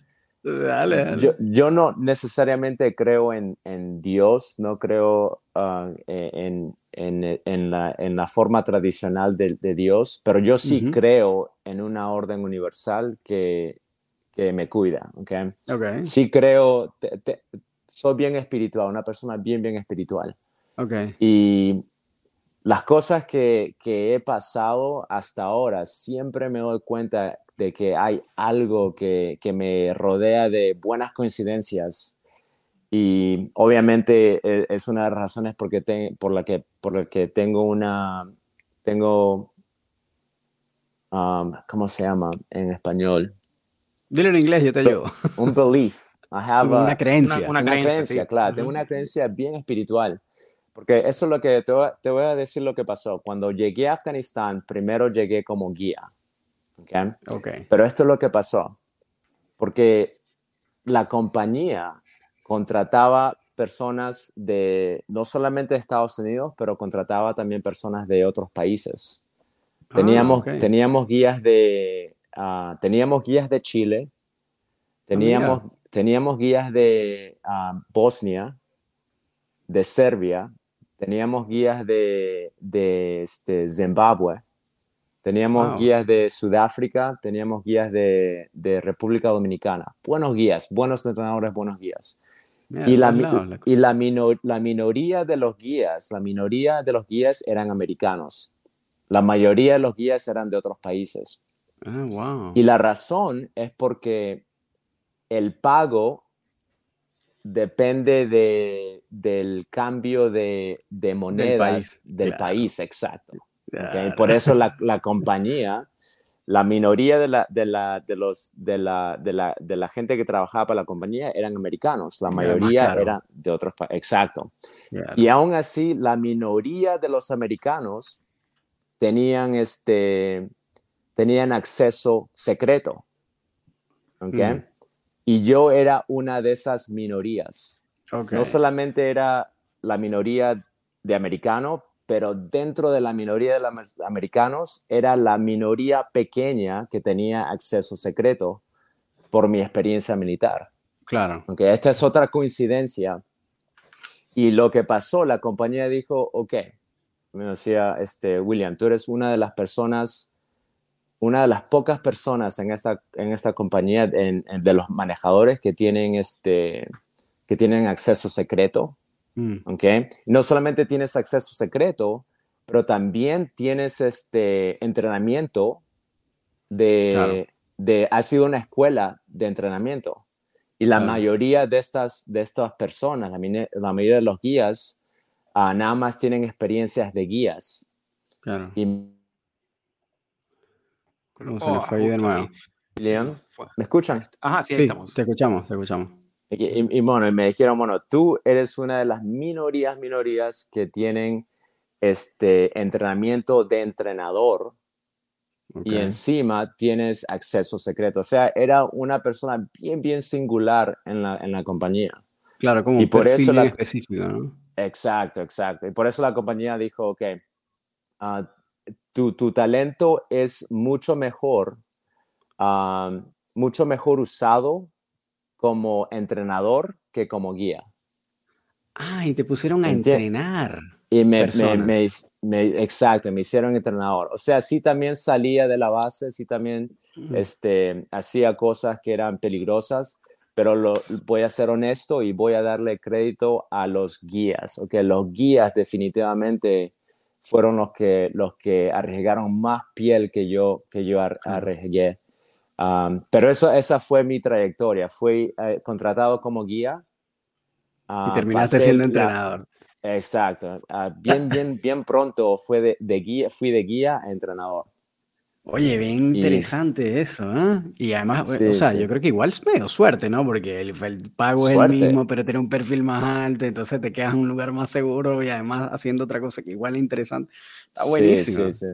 Dale, dale. Yo, yo no necesariamente creo en, en Dios, no creo ah, en, en, en la, en la forma tradicional de, de Dios, pero yo sí Ujú. creo en una orden universal que, que me cuida, ¿ok? Ok, Sí creo, te- te- soy bien espiritual, una persona bien, bien espiritual. ok. Y las cosas que, que he pasado hasta ahora, siempre me doy cuenta de que hay algo que, que me rodea de buenas coincidencias. Y obviamente eh, es una de las razones porque te- por, la que, por la que tengo una, tengo, um, ¿cómo se llama en español? Dilo en inglés, yo te ayudo. Un belief. I have a- una creencia. una una creencia, creencia, sí. claro, tengo una creencia bien espiritual. Porque eso es lo que te voy a decir lo que pasó. Cuando llegué a Afganistán, primero llegué como guía. ¿Ok? Ok. Pero esto es lo que pasó. Porque la compañía contrataba personas de, no solamente de Estados Unidos, pero contrataba también personas de otros países. Ah, Teníamos, teníamos guías de, ah, teníamos guías de Chile, teníamos, teníamos guías de ah, Bosnia, de Serbia, teníamos guías de, de este, Zimbabue, teníamos Wow. guías de Sudáfrica, teníamos guías de, de República Dominicana. Buenos guías, buenos entrenadores, buenos guías. Mira, Y, la, y la, mino- la minoría de los guías, la minoría de los guías eran americanos. La mayoría de los guías eran de otros países. Ah, wow. Y la razón es porque el pago depende de, del cambio de, de monedas país, del claro. país, exacto. ¿Ok? Claro. Por eso la, la compañía, la minoría de la, de, la, de, los, de, la, de, la, de la gente que trabajaba para la compañía eran americanos, la mayoría eran de otros países, exacto. Claro. Y aún así, la minoría de los americanos tenían, este, tenían acceso secreto. ¿ok? Mm. Y yo era una de esas minorías. Ok. No solamente era la minoría de americanos, pero dentro de la minoría de los americanos era la minoría pequeña que tenía acceso secreto por mi experiencia militar. Claro. Ok, esta es otra coincidencia. Y lo que pasó, la compañía dijo, ok, me decía este, William, tú eres una de las personas, una de las pocas personas en esta, en esta compañía, en- en- de los manejadores que tienen, este, que tienen acceso secreto. Mm, ¿ok? No solamente tienes acceso secreto, pero también tienes este entrenamiento de, Claro. de ha sido una escuela de entrenamiento. Y la Claro. mayoría de estas, de estas personas, la, la mayoría de los guías, ah, nada más tienen experiencias de guías. claro. Y ¿Cómo se nos fue ahí de justo nuevo? Leon. ¿me escuchan? Ajá, sí, ahí Sí, estamos. te escuchamos, te escuchamos. Y, y- y bueno, y me dijeron, bueno, tú eres una de las minorías, minorías que tienen este entrenamiento de entrenador y Ok. encima tienes acceso secreto. O sea, era una persona bien, bien singular en la, en la compañía. Claro, como y por eso la- específico, ¿no? Exacto, exacto. Y por eso la compañía dijo, ok, ah, tu, tu talento es mucho mejor, ah, mucho mejor usado como entrenador que como guía. Ah, y te pusieron a Enti- entrenar. Y me, me, Persona. me- me- exacto, me hicieron entrenador. O sea, sí también salía de la base, sí también este, hacía cosas que eran peligrosas, pero lo, voy a ser honesto y voy a darle crédito a los guías, ¿ok? Los guías definitivamente fueron los que, los que arriesgaron más piel que yo, que yo ar- arriesgué. Um, pero eso, esa fue mi trayectoria. Fui eh, contratado como guía. y ah, terminaste siendo la- entrenador. Exacto. Ah, bien, bien, bien pronto fue de, de guía, fui de guía a entrenador. Oye, bien Y- interesante eso, ¿eh? Y además, Sí, o sea, sí. yo creo que igual es medio suerte, ¿no? Porque el, el pago es Suerte. el mismo, pero tiene un perfil más alto, entonces te quedas en un lugar más seguro y además haciendo otra cosa que igual es interesante. Está Sí, buenísimo. Sí, sí.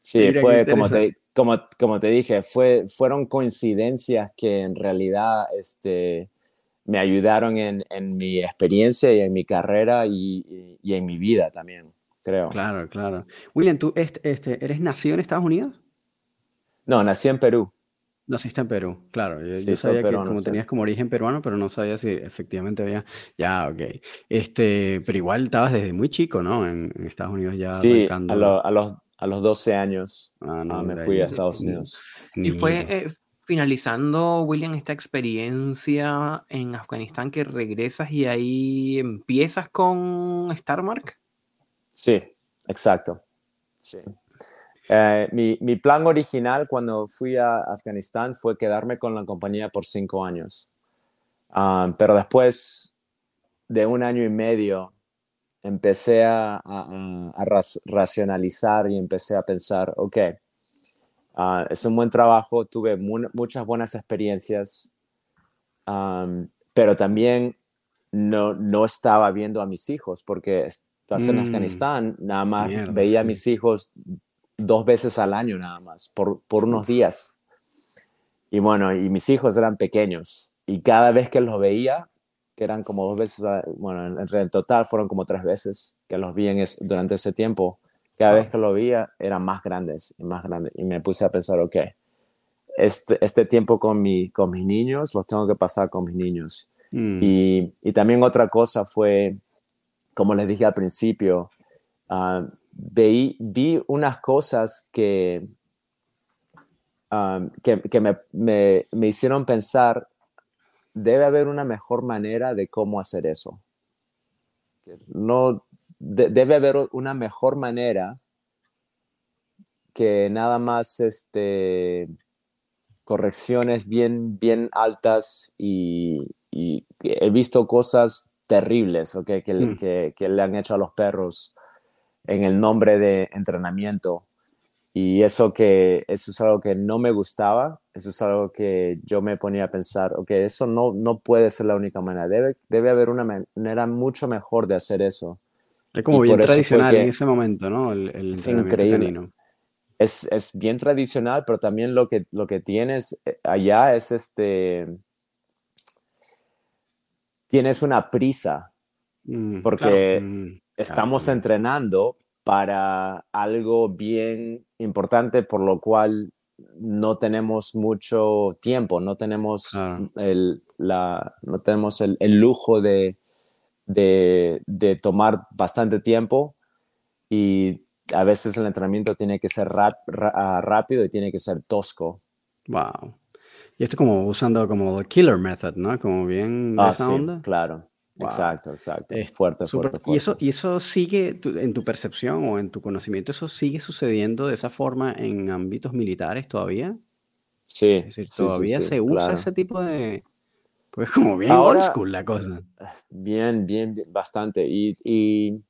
Sí, qué fue como te. Como, como te dije, fue, fueron coincidencias que en realidad este, me ayudaron en, en mi experiencia y en mi carrera y, y- y en mi vida también, creo. Claro, claro. William, ¿tú este, este, eres nacido en Estados Unidos? No, nací en Perú. Naciste en Perú, claro. Yo, Sí, yo soy sabía que como tenías como origen peruano, pero no sabía si efectivamente había. Ya, ok. Este, pero igual estabas desde muy chico, ¿no? En, en Estados Unidos ya Sí, arrancando. a, lo- a los, a los 12 años Ah, no, ah, me fui a Estados ni- Unidos. Y fue eh, finalizando, William, esta experiencia en Afganistán que regresas y ahí empiezas con Starmark. Sí, exacto. Sí. Eh, mi, mi plan original cuando fui a Afganistán fue quedarme con la compañía por cinco años. Ah, pero después de un año y medio empecé a, racionalizar y empecé a pensar, ok, ah, es un buen trabajo, tuve mu- muchas buenas experiencias, pero también no, no estaba viendo a mis hijos porque estás en Mm, Afganistán, nada más mierda, veía a mis hijos dos veces al año nada más, por, por unos días. Y bueno, y mis hijos eran pequeños y cada vez que los veía que eran como dos veces, bueno, en, en, total fueron como tres veces que los vi en durante ese tiempo. Cada vez que lo veía eran más grandes y más grandes. Y me puse a pensar, ok, este, este tiempo con, mi, con mis niños los tengo que pasar con mis niños. Mm. Y, y, también otra cosa fue, como les dije al principio, uh, vi, vi, unas cosas que, um, que, que me, me, me, hicieron pensar debe haber una mejor manera de cómo hacer eso. No, debe haber una mejor manera que nada más este, correcciones bien, bien altas y, he visto cosas terribles okay, que, mm. que, que, le han hecho a los perros en el nombre de entrenamiento. Y eso, que, eso es algo que no me gustaba, eso es algo que yo me ponía a pensar, ok, eso no, no puede ser la única manera, debe, debe haber una manera mucho mejor de hacer eso. Es como bien tradicional en ese momento, ¿no? El, el es increíble. Es, es, bien tradicional, pero también lo que, lo que tienes eh, allá es este... Tienes una prisa, mm, porque mm, estamos entrenando para algo bien importante, por lo cual no tenemos mucho tiempo, no tenemos, el, la, no tenemos el, lujo de, de, tomar bastante tiempo y a veces el entrenamiento tiene que ser ah, rápido y tiene que ser tosco. Wow. Y esto como usando como el killer method, ¿no? Como bien ah, esa onda. Claro. Exacto, exacto. fuerte, fuerte, ¿Y, eso, ¿Y eso sigue en tu percepción o en tu conocimiento, eso sigue sucediendo de esa forma en ámbitos militares todavía? Sí. Es decir, todavía se usa ese tipo de... Pues como bien old school la cosa. Bien, bien, bastante. Y, y,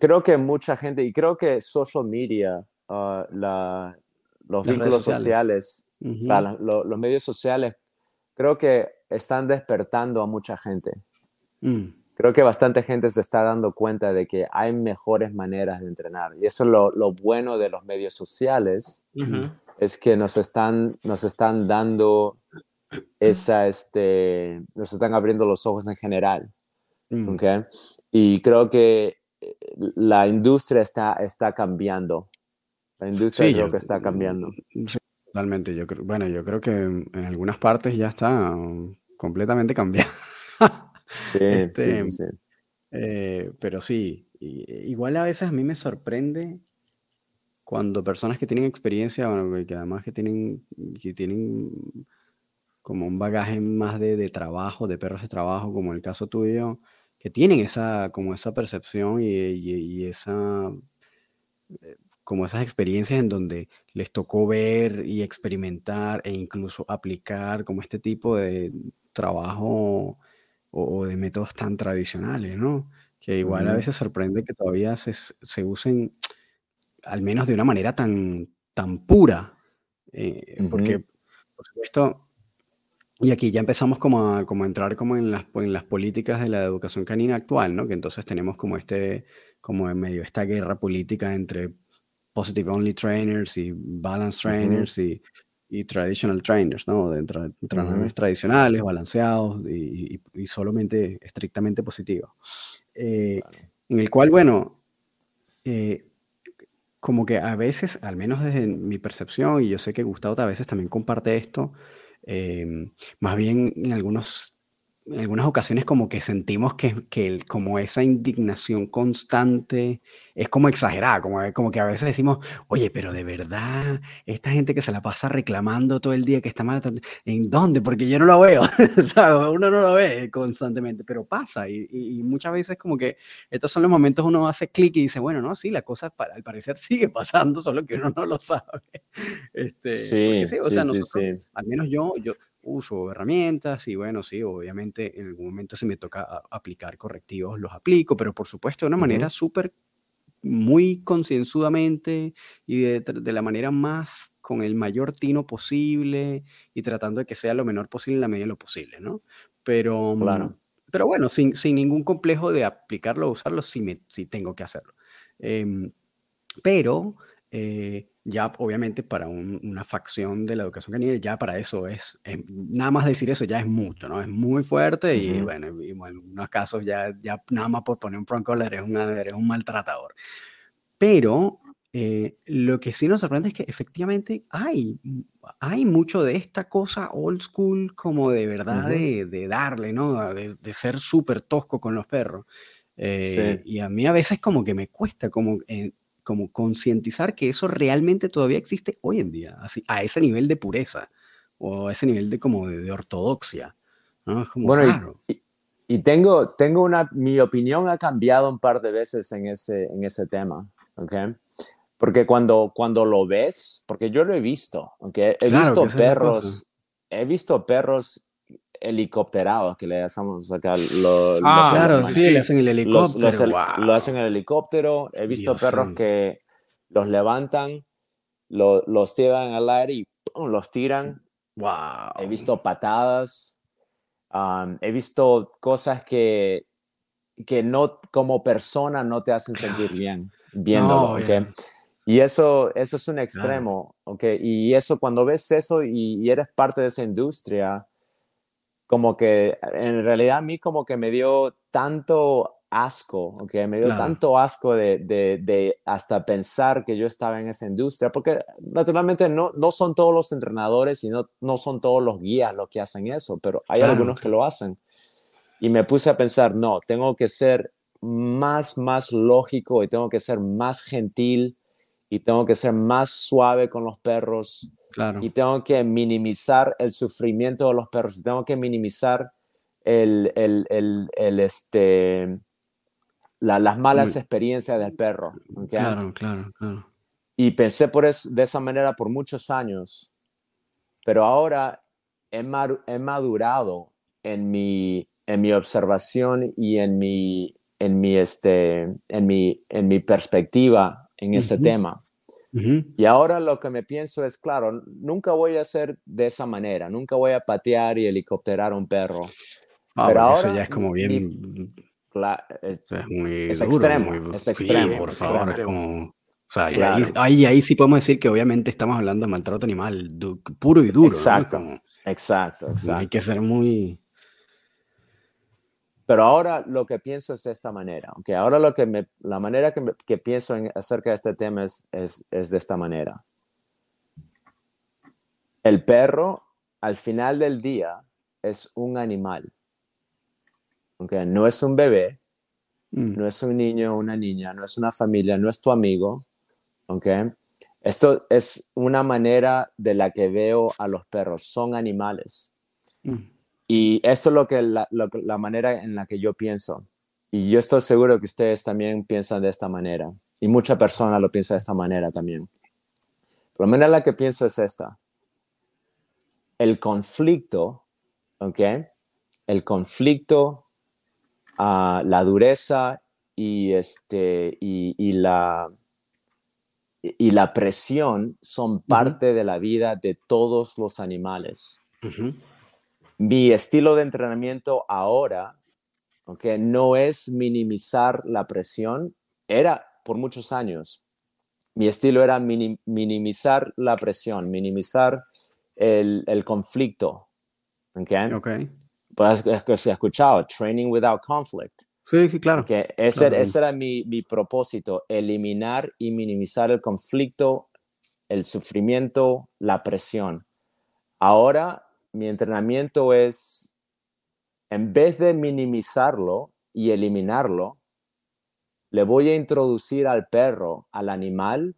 creo que mucha gente, y creo que social media, ah, la, los vínculos sociales, los medios sociales, creo que están despertando a mucha gente. Mm. Creo que bastante gente se está dando cuenta de que hay mejores maneras de entrenar. Y eso es lo, bueno de los medios sociales, es que nos están, nos están dando esa, este, nos están abriendo los ojos en general. Mm. Y creo que eh, la industria está, está cambiando. La industria creo que está cambiando. totalmente. Yo creo, bueno, yo creo que en algunas partes ya está completamente cambiado. Sí, sí, este, sí, eh, pero sí, igual a veces a mí me sorprende cuando personas que tienen experiencia, bueno, que además que tienen, que tienen como un bagaje más de, de trabajo, de perros de trabajo, como el caso tuyo, que tienen esa, como esa percepción y, y, esa, eh, como esas experiencias en donde les tocó ver y experimentar e incluso aplicar como este tipo de trabajo o, de métodos tan tradicionales, ¿no? Que igual a veces sorprende que todavía se, se, usen, al menos de una manera tan, tan pura, eh, porque, por supuesto, y aquí ya empezamos como a, como a entrar como en las, en las políticas de la educación canina actual, ¿no? Que entonces tenemos como este, como en medio esta guerra política entre positive only trainers y balance trainers y y traditional trainers, ¿no? De entrenadores tradicionales, balanceados y, y, solamente estrictamente positivos. Eh, en el cual, bueno, eh, como que a veces, al menos desde mi percepción, y yo sé que Gustavo a veces también comparte esto, eh, más bien en algunos en algunas ocasiones como que sentimos que, que, como esa indignación constante es como exagerada, como, como que a veces decimos, oye, pero de verdad, esta gente que se la pasa reclamando todo el día que está mal, ¿en dónde? Porque yo no lo veo, ¿sabes? Uno no lo ve constantemente, pero pasa y, y, muchas veces como que estos son los momentos uno hace clic y dice, bueno, no, sí, la cosa para, al parecer sigue pasando, solo que uno no lo sabe. Este, sí, sí, o sea, sí, sí, al menos yo, yo, uso herramientas y bueno, sí, obviamente en algún momento si me toca aplicar correctivos, los aplico, pero por supuesto de una manera súper, muy concienzudamente y de, la manera más, con el mayor tino posible y tratando de que sea lo menor posible en la medida de lo posible, ¿no? Pero, mm, pero bueno, sin, sin ningún complejo de aplicarlo o usarlo, sí, me, sí tengo que hacerlo. Em, pero eh, ya obviamente para una facción de la educación canina, ya para eso es, nada más decir eso ya es mucho, ¿no? Es muy fuerte y, bueno, en unos casos ya, ya nada más por poner un front eres, eres un maltratador. Pero eh, lo que sí nos sorprende es que efectivamente hay, hay mucho de esta cosa old school como de verdad de, de, darle, ¿no? De, de ser súper tosco con los perros. Eh, y a mí a veces como que me cuesta como, eh, como concientizar que eso realmente todavía existe hoy en día, así, a ese nivel de pureza o a ese nivel de como de, ortodoxia. ¿no? Es como bueno, Y, y, tengo, tengo una, mi opinión ha cambiado un par de veces en ese, en ese tema, ¿ok? Porque cuando, cuando lo ves, porque yo lo he visto, aunque he visto perros, he visto perros helicópterados que le hacemos acá. Lo, ah, claro, sí, le hacen el helicóptero. Lo hacen el helicóptero. He visto perros que los levantan, los llevan al aire y los tiran. Wow. He visto patadas. he visto cosas que, que no, como persona no te hacen sentir bien viéndolo. Y eso, eso es un extremo, okay. Y eso, cuando ves eso y, y, eres parte de esa industria, como que en realidad a mí como que me dio tanto asco, okay, me dio tanto asco de, de, de, hasta pensar que yo estaba en esa industria, porque naturalmente no, no son todos los entrenadores y no, no son todos los guías los que hacen eso, pero hay algunos que lo hacen. Y me puse a pensar, no, tengo que ser más, más lógico y tengo que ser más gentil y tengo que ser más suave con los perros y tengo que minimizar el sufrimiento de los perros, tengo que minimizar el, el, el, este, las malas experiencias del perro. Claro, claro, claro. Y pensé por eso, de esa manera por muchos años, pero ahora he, he madurado en mi, en mi observación y en mi, en mi, este, en mi, en mi perspectiva en ese tema. Y ahora lo que me pienso es, claro, nunca voy a hacer de esa manera, nunca voy a patear y helicópterar a un perro. Ah, pero ahora, eso ya es como bien... es, muy extremo, es extremo. por favor, es como... O sea, ahí, ahí, sí podemos decir que obviamente estamos hablando de maltrato animal puro y duro. Exacto, exacto, exacto. Hay que ser muy... Pero ahora lo que pienso es de esta manera, aunque ahora lo que me, la manera que, que pienso en, acerca de este tema es, es, es, de esta manera. El perro, al final del día, es un animal. Aunque no es un bebé, mm. no es un niño o una niña, no es una familia, no es tu amigo. ¿okay? Esto es una manera de la que veo a los perros, son animales. Mm. Y eso es lo que la, la, manera en la que yo pienso. Y yo estoy seguro que ustedes también piensan de esta manera. Y mucha persona lo piensa de esta manera también. Pero la manera en la que pienso es esta. El conflicto, ¿ok? El conflicto, uh, la dureza y, este, y, y, la, y la presión son parte de la vida de todos los animales. Mi estilo de entrenamiento ahora, aunque no es minimizar la presión, era por muchos años. Mi estilo era minimizar la presión, minimizar el, el conflicto. ¿Ok? okay. Pues es que se ha escuchado, training without conflict. Sí, claro. Que ese, ese era mi, mi propósito, eliminar y minimizar el conflicto, el sufrimiento, la presión. Ahora mi entrenamiento es, en vez de minimizarlo y eliminarlo, le voy a introducir al perro, al animal,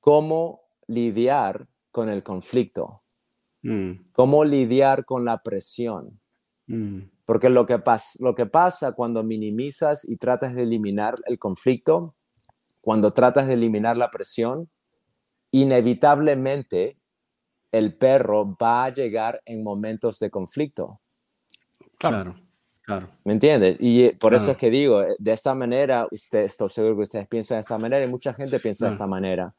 cómo lidiar con el conflicto, mm. cómo lidiar con la presión. Mm. Porque lo que, lo que pasa cuando minimizas y tratas de eliminar el conflicto, cuando tratas de eliminar la presión, inevitablemente el perro va a llegar en momentos de conflicto. Claro, claro. ¿Me entiendes? Y eh, por eso es que digo, eh, de esta manera, usted, estoy seguro que ustedes piensan de esta manera y mucha gente piensa de esta manera,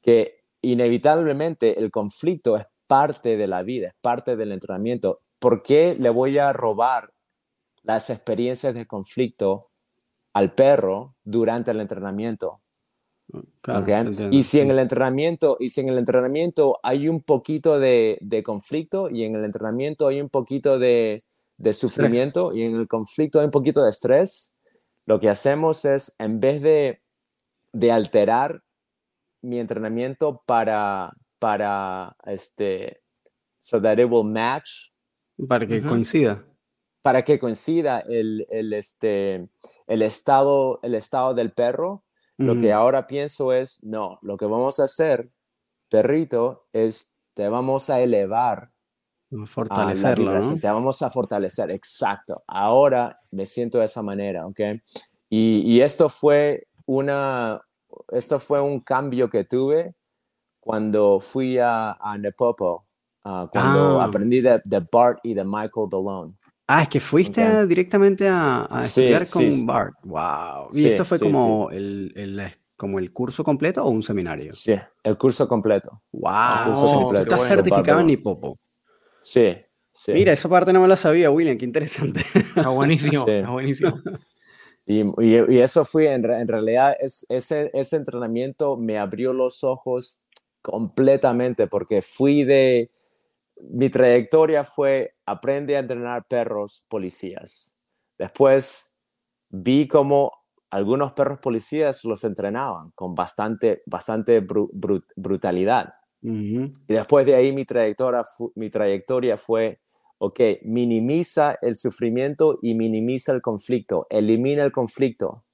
que inevitablemente el conflicto es parte de la vida, es parte del entrenamiento. ¿Por qué le voy a robar las experiencias de conflicto al perro durante el entrenamiento? Y si en el entrenamiento y si en el entrenamiento hay un poquito de, de conflicto y en el entrenamiento hay un poquito de, de sufrimiento y en el conflicto hay un poquito de estrés, lo que hacemos es en vez de, de alterar mi entrenamiento para para este so that it will match para que coincida. para que coincida el, el, este, el, estado, el estado del perro, lo que ahora pienso es, no, lo que vamos a hacer, perrito, es te vamos a elevar. Fortalecerlo, ¿no? Te vamos a fortalecer, exacto. Ahora me siento de esa manera, ¿ok? Y, y esto fue una, esto fue un cambio que tuve cuando fui a, a Nepopo, ah, cuando ah. aprendí de, de, Bart y de Michael Balone. Ah, es que fuiste directamente a, estudiar con Bart. Wow. ¿Y esto fue como, el, el, como el curso completo o un seminario? Sí, el curso completo. Wow. Curso estás certificado en Hipopo. Sí, sí. Mira, esa parte no me la sabía, William. Qué interesante. Está buenísimo. Está buenísimo. Y, y, eso fue, en, en realidad, es, ese, ese entrenamiento me abrió los ojos completamente porque fui de, mi trayectoria fue aprende a entrenar perros policías. Después vi cómo algunos perros policías los entrenaban con bastante, bastante brutalidad. Y después de ahí mi trayectoria, mi trayectoria fue, ok, minimiza el sufrimiento y minimiza el conflicto, elimina el conflicto.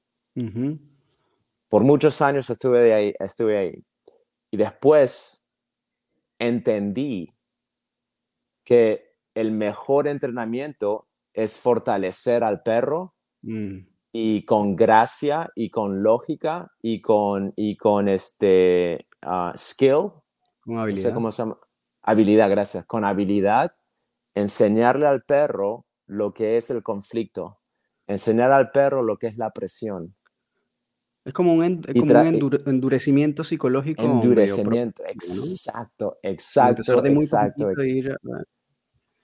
Por muchos años estuve, de ahí, estuve ahí. Y después entendí que el mejor entrenamiento es fortalecer al perro mm. y con gracia y con lógica y con, y con este ah, skill. Con habilidad. cómo se llama. Habilidad, gracias. Con habilidad, enseñarle al perro lo que es el conflicto, enseñar al perro lo que es la presión. Es como un, endurecimiento psicológico. Endurecimiento, exacto, exacto. De muy exacto,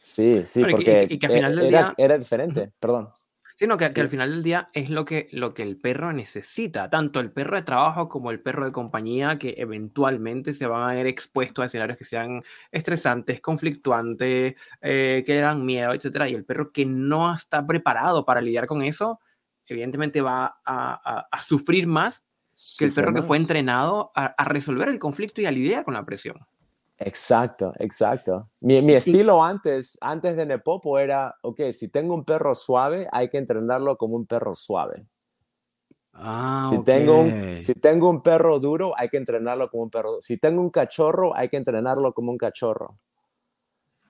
Sí, sí, porque y, que, al final del era, día, era diferente, perdón. Sino que, que, al final del día es lo que, lo que el perro necesita, tanto el perro de trabajo como el perro de compañía, que eventualmente se van a ver expuestos a escenarios que sean estresantes, conflictuantes, eh, que dan miedo, etc. Y el perro que no está preparado para lidiar con eso, evidentemente va a, a, sufrir más que el perro que fue entrenado a, a, resolver el conflicto y a lidiar con la presión. Exacto, exacto. Mi, mi estilo antes, antes de Nepopo era, ok, si tengo un perro suave, hay que entrenarlo como un perro suave. Ah, si, tengo un, si tengo un perro duro, hay que entrenarlo como un perro. Si tengo un cachorro, hay que entrenarlo como un cachorro.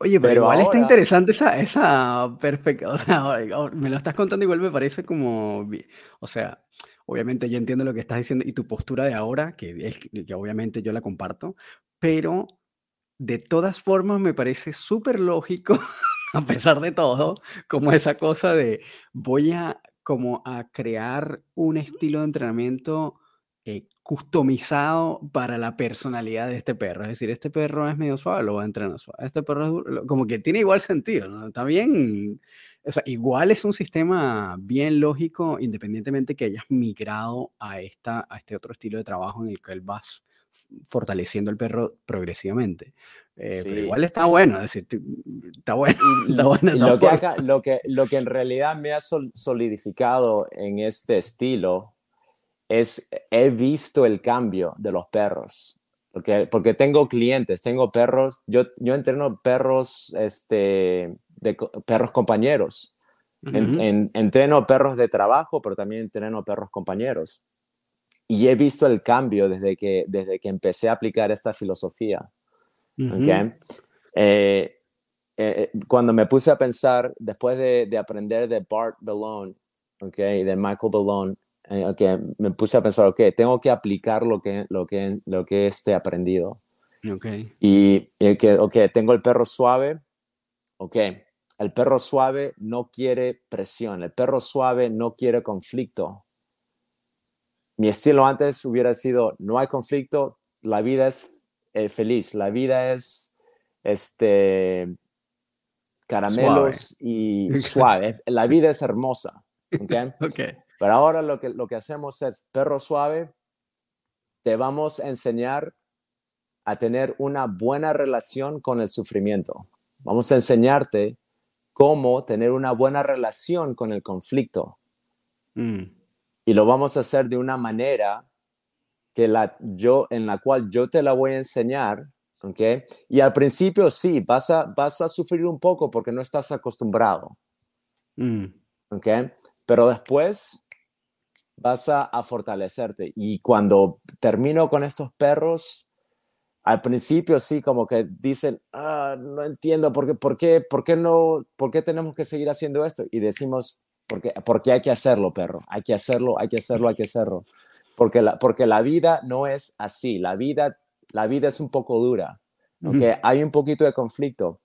Oye, pero, igual está interesante esa, esa perspectiva. O sea, me lo estás contando, igual me parece como. O sea, obviamente yo entiendo lo que estás diciendo y tu postura de ahora, que, es, que obviamente yo la comparto, pero de todas formas me parece súper lógico, a pesar de todo, como esa cosa de voy a como a crear un estilo de entrenamiento eh, customizado para la personalidad de este perro. Es decir, este perro es medio suave, lo voy a entrenar suave. Este perro es duro, como que tiene igual sentido, ¿no? Está bien. O sea, igual es un sistema bien lógico, independientemente que hayas migrado a, esta, a este otro estilo de trabajo en el que vas fortaleciendo el perro progresivamente. Eh, pero igual está bueno, es decir, está bueno. Está bueno lo, que lo, que, lo que en realidad me ha solidificado en este estilo es, he visto el cambio de los perros, porque, porque tengo clientes, tengo perros, yo, yo entreno perros, este, de, perros compañeros, entreno perros de trabajo, pero también entreno perros compañeros. Y he visto el cambio desde que, desde que empecé a aplicar esta filosofía. okay? Eh, eh, cuando me puse a pensar, después de, de aprender de Bart Bellone, okay, de Michael Bellone, eh, okay, me puse a pensar, ok, tengo que aplicar lo que, lo que, lo que este aprendido. Okay. Y, y que, ok, tengo el perro suave, ok, el perro suave no quiere presión, el perro suave no quiere conflicto. Mi estilo antes hubiera sido, no hay conflicto, la vida es eh, feliz, la vida es este, caramelos y suave, la vida es hermosa. Okay? okay. Pero ahora lo que, lo que hacemos es perro suave, te vamos a enseñar a tener una buena relación con el sufrimiento. Vamos a enseñarte cómo tener una buena relación con el conflicto. Mm. Y lo vamos a hacer de una manera que la, yo, en la cual yo te la voy a enseñar, ¿ok? Y al principio sí, vas a, vas a sufrir un poco porque no estás acostumbrado, Mm. ¿ok? Pero después vas a, a fortalecerte. Y cuando termino con estos perros, al principio sí, como que dicen, ah, no entiendo, ¿por qué, por, qué, ¿por qué no, por qué tenemos que seguir haciendo esto? Y decimos, porque, porque hay que hacerlo, perro, hay que hacerlo, hay que hacerlo, hay que hacerlo. Porque la, porque la vida no es así, la vida, la vida es un poco dura. Ujú. Hay un poquito de conflicto.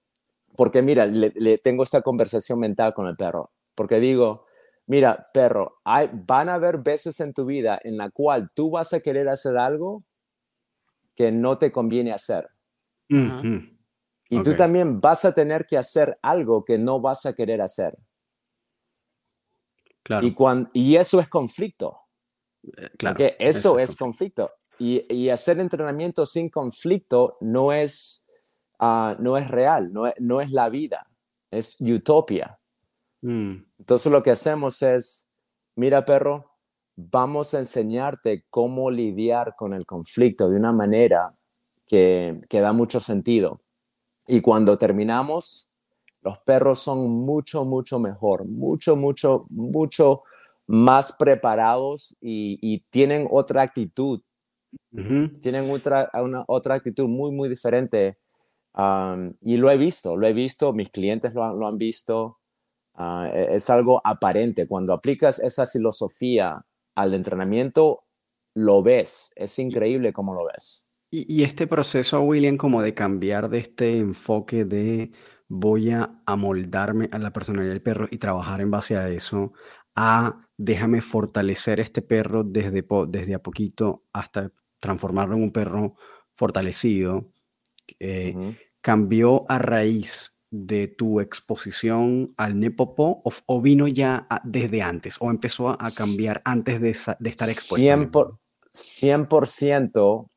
Porque mira, le, le tengo esta conversación mental con el perro, porque digo, mira, perro, hay, van a haber veces en tu vida en la cual tú vas a querer hacer algo que no te conviene hacer. Y tú también vas a tener que hacer algo que no vas a querer hacer. Claro, Y, cuan- y eso es conflicto. eh, claro. Eso es conflicto. conflicto. Y, y hacer entrenamiento sin conflicto no es, ah, no es real, no es, no es la vida, es utopia. Mm, Entonces lo que hacemos es, mira perro, vamos a enseñarte cómo lidiar con el conflicto de una manera que, que da mucho sentido. Y cuando terminamos, los perros son mucho, mucho mejor, mucho, mucho, mucho más preparados y, y tienen otra actitud, tienen otra, una, otra actitud muy, muy diferente. Um, y lo he visto, lo he visto, mis clientes lo han, lo han visto. Ah, e- es algo aparente. Cuando aplicas esa filosofía al entrenamiento, lo ves. Es increíble cómo lo ves. Y, y este proceso, William, como de cambiar de este enfoque de voy a amoldarme a la personalidad del perro y trabajar en base a eso, a déjame fortalecer este perro desde, po- desde a poquito hasta transformarlo en un perro fortalecido, eh. ¿cambió a raíz de tu exposición al Nepopo o, o vino ya a- desde antes o empezó a, cambiar antes de, esa- de estar expuesto? al 100%, por- Nepopo? 100%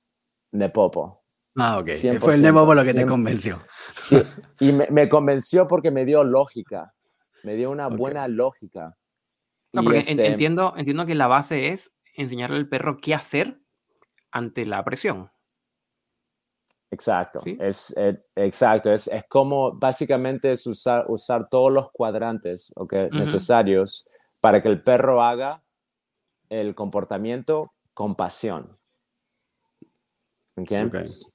Nepopo. Ah, ok. Fue el 100%, Nepopo lo que te 100%. convenció. Sí, y me, me convenció porque me dio lógica, me dio una buena lógica. No, Y porque este, entiendo, entiendo que la base es enseñarle al perro qué hacer ante la presión. Exacto, ¿Sí? es, eh, exacto, es, es como básicamente es usar, usar todos los cuadrantes necesarios para que el perro haga el comportamiento con pasión.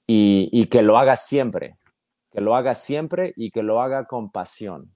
y que lo haga siempre, que lo haga siempre y que lo haga con pasión.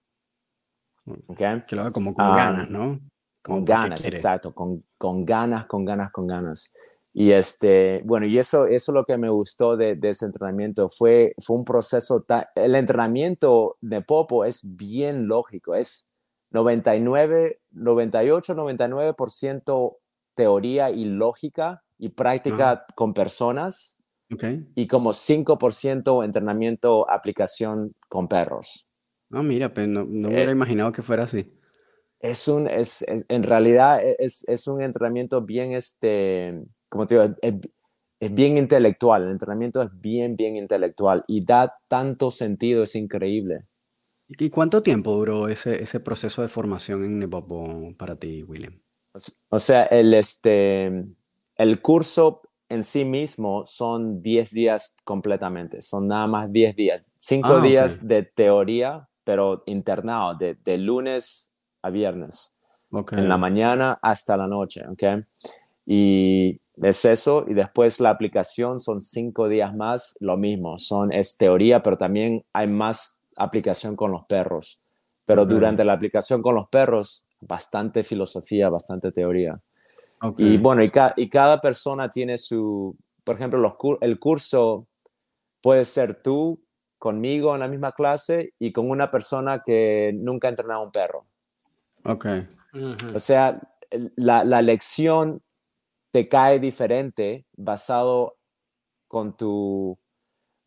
¿ok? Que lo haga como con Ah, ganas, ¿no? Como Con ganas, exacto, con, con ganas, con ganas, con ganas. Y este, bueno, y eso, eso es lo que me gustó de, de ese entrenamiento. Fue, fue un proceso, ta- el entrenamiento de Popo es bien lógico, es 99, 98, 99% teoría y lógica y práctica con personas Ok. y como 5% entrenamiento, aplicación con perros. Ah, mira, pues no, no me Eh, hubiera imaginado que fuera así. es un, es, es- en realidad e, es, es un entrenamiento bien, este, como te digo, es, es- bien intelectual, el entrenamiento es bien, bien intelectual y da tanto sentido, es increíble. ¿Y cuánto tiempo duró ese, ese proceso de formación en Nepopo para ti, William? O sea, el, este, el curso en sí mismo son 10 días completamente, son nada más 10 días, 5 Ah, días de teoría, pero internado, de, de lunes a viernes. En la mañana hasta la noche, ¿ok? Y es eso, y después la aplicación son cinco días más, lo mismo, son, es teoría, pero también hay más aplicación con los perros. Pero durante la aplicación con los perros, bastante filosofía, bastante teoría. Ok. Y bueno, y, ca- y cada persona tiene su, por ejemplo, los, cur- el curso puede ser tú conmigo en la misma clase y con una persona que nunca ha entrenado a un perro. Ok. Ujú. O sea, la, la lección te cae diferente basado con tu,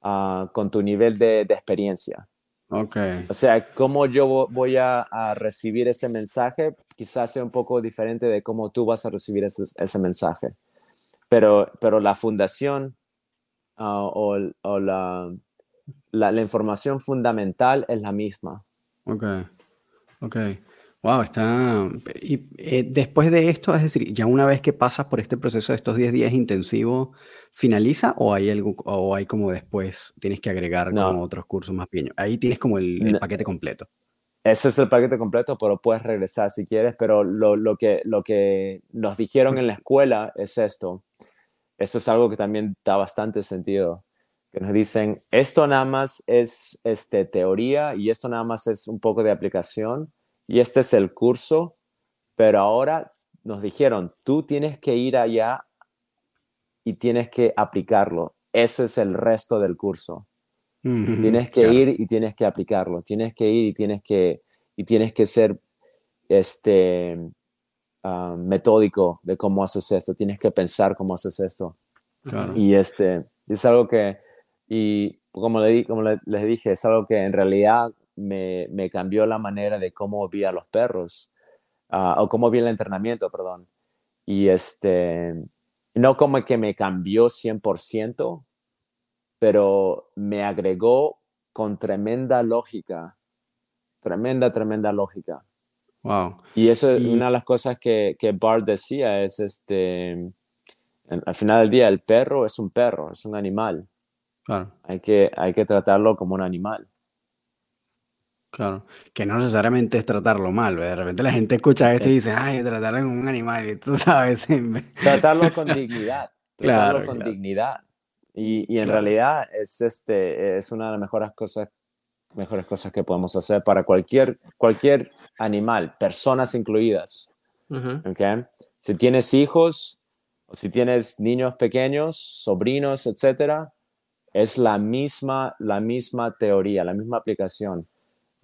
ah, con tu nivel de, de experiencia. Ok. O sea, cómo yo vo- voy a, a recibir ese mensaje quizás sea un poco diferente de cómo tú vas a recibir ese, ese mensaje. pero, pero la fundación ah, o, o la, la, la, información fundamental es la misma. Ok, ok. Wow, está... Y eh, después de esto, es decir, ya una vez que pasas por este proceso de estos 10 días intensivos, ¿finaliza o hay algo, o hay como después tienes que agregar como otros cursos más pequeños? Ahí tienes como el, el paquete completo. Ese es el paquete completo, pero puedes regresar si quieres, pero lo, que, lo nos dijeron en la escuela es esto. Esto es algo que también da bastante sentido. Que nos dicen, esto nada más es este, teoría y esto nada más es un poco de aplicación y este es el curso, pero ahora nos dijeron, tú tienes que ir allá y tienes que aplicarlo. Ese es el resto del curso. Tienes que ir y tienes que aplicarlo. Tienes que ir y tienes que, y tienes que ser este, ah, metódico de cómo haces esto. Tienes que pensar cómo haces esto. Y este, es algo que, y como, le, como les dije, es algo que en realidad me, me, cambió la manera de cómo vi a los perros, uh, o cómo vi el entrenamiento, perdón. Y este, no como que me cambió 100%, pero me agregó con tremenda lógica, tremenda, tremenda lógica. Wow. Y eso es una de las cosas que, que Bart decía, es este, al final del día, el perro es un perro, es un animal. Claro. Hay que, hay que tratarlo como un animal. Claro, que no necesariamente es tratarlo mal, de repente la gente escucha esto y dice, ay, tratarlo como un animal, y tú sabes. tratarlo con dignidad, tratarlo claro, con dignidad. Y, y en claro. realidad es, este, es una de las mejores cosas, mejores cosas que podemos hacer para cualquier, cualquier animal, personas incluidas. Uh -huh. ¿okay? Si tienes hijos o si tienes niños pequeños, sobrinos, etcétera, es la misma, la misma teoría, la misma aplicación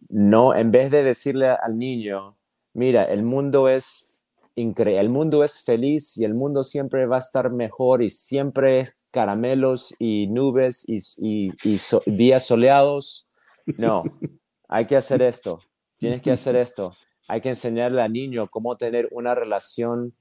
no, en vez de decirle al niño, mira, el mundo es increíble, el mundo es feliz y el mundo siempre va a estar mejor y siempre caramelos y nubes y, y, y so, días soleados. No, hay que hacer esto, tienes que hacer esto. Hay que enseñarle al niño cómo tener una relación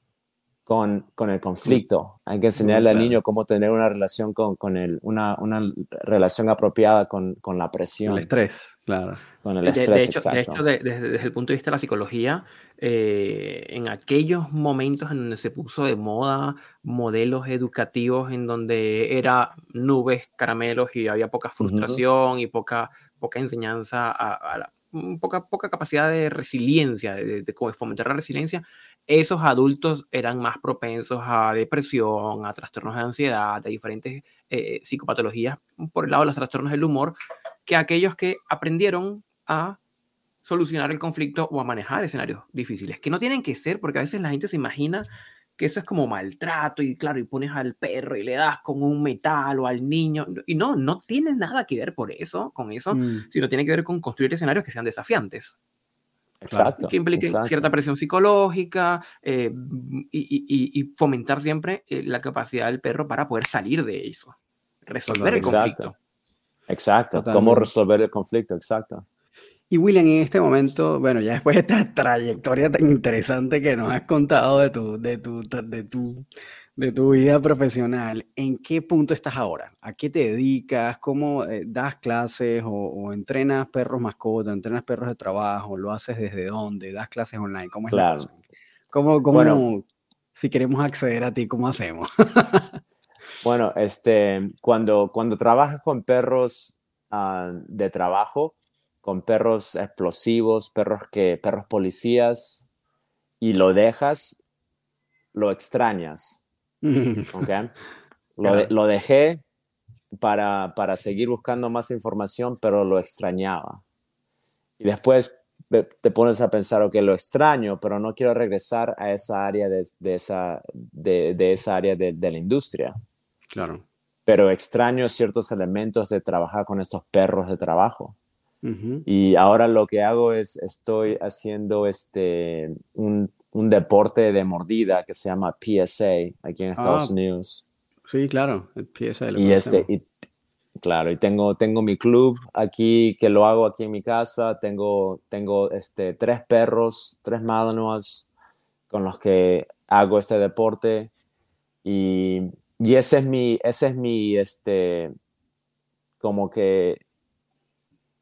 con, con el conflicto. Hay que enseñarle claro. al niño cómo tener una relación con, con el, una, una relación apropiada con, con la presión. El estrés, claro. Con el de, estrés, de hecho, exacto. de hecho de, de, desde el punto de vista de la psicología, eh, en aquellos momentos en donde se puso de moda modelos educativos en donde era nubes, caramelos y había poca frustración uh -huh. y poca, poca enseñanza a, a la, poca, poca capacidad de resiliencia, de, de, de fomentar la resiliencia, esos adultos eran más propensos a depresión, a trastornos de ansiedad, a diferentes eh, psicopatologías por el lado de los trastornos del humor, que aquellos que aprendieron a solucionar el conflicto o a manejar escenarios difíciles, que no tienen que ser, porque a veces la gente se imagina que eso es como maltrato y claro, y pones al perro y le das con un metal o al niño, y no, no tiene nada que ver por eso, con eso, mm. sino tiene que ver con construir escenarios que sean desafiantes. Exacto, que impliquen exacto. cierta presión psicológica eh, y, y, y, fomentar siempre eh, la capacidad del perro para poder salir de eso, resolver exacto. el conflicto. Exacto, Totalmente. cómo resolver el conflicto, exacto. Y William, en este momento, bueno, ya después de esta trayectoria tan interesante que nos has contado de tu, de tu, de tu, de tu vida profesional, ¿en qué punto estás ahora? ¿A qué te dedicas? ¿Cómo eh, das clases o, o, entrenas perros mascotas, entrenas perros de trabajo? ¿Lo haces desde dónde? ¿Das clases online? ¿Cómo es claro. la cosa? ¿Cómo, cómo bueno, si queremos acceder a ti, cómo hacemos? bueno, este, cuando, cuando trabajas con perros uh, de trabajo, con perros explosivos, perros que, perros policías, y lo dejas, lo extrañas Okay. Lo, de, lo, dejé para, para seguir buscando más información, pero lo extrañaba. Y después te pones a pensar, ok, lo extraño, pero no quiero regresar a esa área de, de esa, de, de, esa área de, de, la industria. Claro. Pero extraño ciertos elementos de trabajar con estos perros de trabajo. Uh -huh. Y ahora lo que hago es, estoy haciendo este, un, un deporte de mordida que se llama PSA aquí en Estados ah, Unidos. Sí, claro, el PSA. y este, y, claro, y tengo, tengo mi club aquí que lo hago aquí en mi casa. Tengo, tengo este, tres perros, tres Malinois con los que hago este deporte. Y, y ese es mi, ese es mi, este, como que,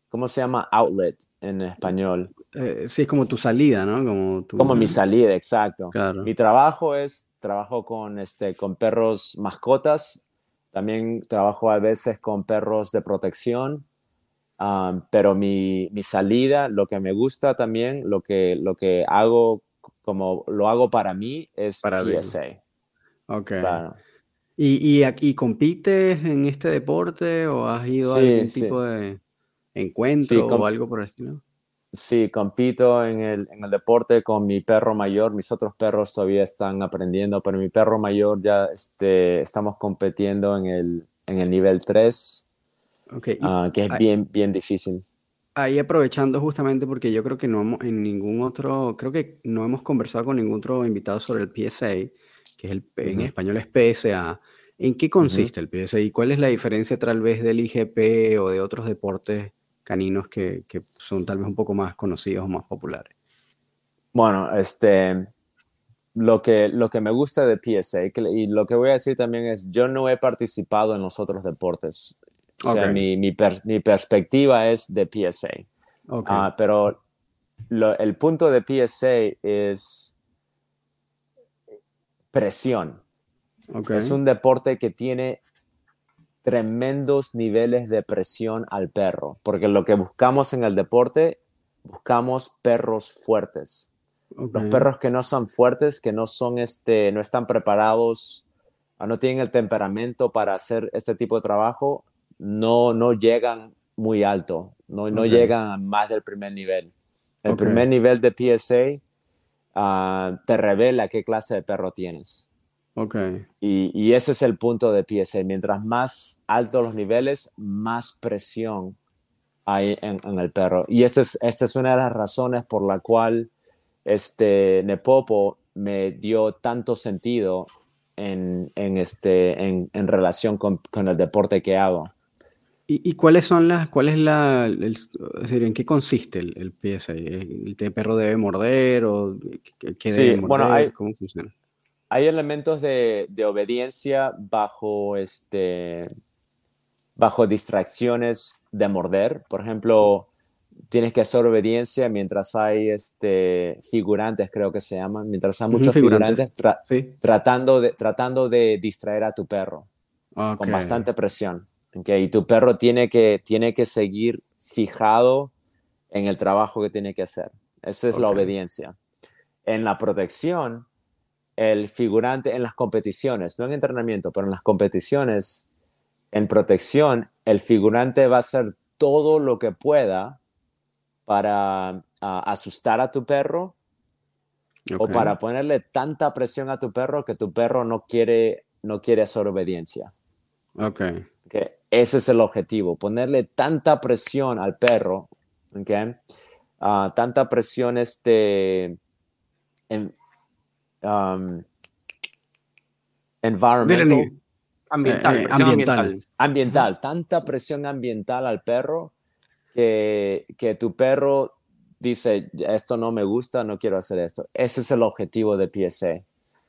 ¿cómo se llama? Outlet en español. Eh, sí, es como tu salida, ¿no? Como, tu, Como mi salida, exacto. Claro. Mi trabajo es, trabajo con, este, con perros mascotas, también trabajo a veces con perros de protección, um, pero mi, mi salida, lo que me gusta también, lo que, lo que hago, como lo hago para mí, es Para. PSA. Ok. Claro. ¿Y, y, aquí compites en este deporte o has ido a algún sí. tipo de encuentro o algo por el estilo? Sí, compito en el, en el deporte con mi perro mayor. Mis otros perros todavía están aprendiendo, pero mi perro mayor ya este, estamos compitiendo en el, en el nivel 3, Ok, y ah, que es ahí- bien, bien difícil. ahí aprovechando justamente porque yo creo que no hemos en ningún otro, creo que no hemos conversado con ningún otro invitado sobre el PSA, que es el, en Ujú. español es PSA. ¿En qué consiste el PSA y cuál es la diferencia tal vez del IGP o de otros deportes caninos que, que son tal vez un poco más conocidos o más populares? Bueno, este, lo que, lo que me gusta de PSA, y lo que voy a decir también es, yo no he participado en los otros deportes. O sea, mi, mi, per- mi perspectiva es de PSA. Ah, pero lo- el punto de PSA es presión. ok, Es un deporte que tiene tremendos niveles de presión al perro, porque lo que buscamos en el deporte, buscamos perros fuertes. Los perros que no son fuertes, que no son este, no están preparados, o no tienen el temperamento para hacer este tipo de trabajo, no, no llegan muy alto, no, no llegan a más del primer nivel. El primer nivel de PSA ah, te revela qué clase de perro tienes. Ok, Y, y ese es el punto de PSA. Mientras más altos los niveles, más presión hay en, en el perro. Y esta es, esta es una de las razones por la cual este Nepopo me dio tanto sentido en, en este, en, en relación con, con el deporte que hago. ¿Y, y cuáles son las, cuál es la, el- es decir, en qué consiste el, el PSA? ¿El te- perro debe morder o qué, qué Sí, debe bueno, morder? hay- ¿Cómo funciona? Hay elementos de, de obediencia bajo, este, bajo distracciones de morder. Por ejemplo, tienes que hacer obediencia mientras hay este, figurantes, creo que se llaman, mientras hay muchos figurantes. figurantes tra- Sí. tratando, de, tratando de distraer a tu perro con bastante presión. ¿ok? Y tu perro tiene que, tiene que seguir fijado en el trabajo que tiene que hacer. Esa es la obediencia. En la protección, el figurante en las competiciones, no en entrenamiento, pero en las competiciones, en protección, el figurante va a hacer todo lo que pueda para ah, asustar a tu perro o para ponerle tanta presión a tu perro que tu perro no quiere, no quiere hacer obediencia. Ok. ¿ok? Ese es el objetivo, ponerle tanta presión al perro, ¿ok? Ah, tanta presión este, en, um, environmental, Ambiental, Eh, eh, ambiental. ambiental. ambiental, tanta presión ambiental al perro que, que tu perro dice, "Ya, esto no me gusta, no quiero hacer esto. Ese es el objetivo de PSA.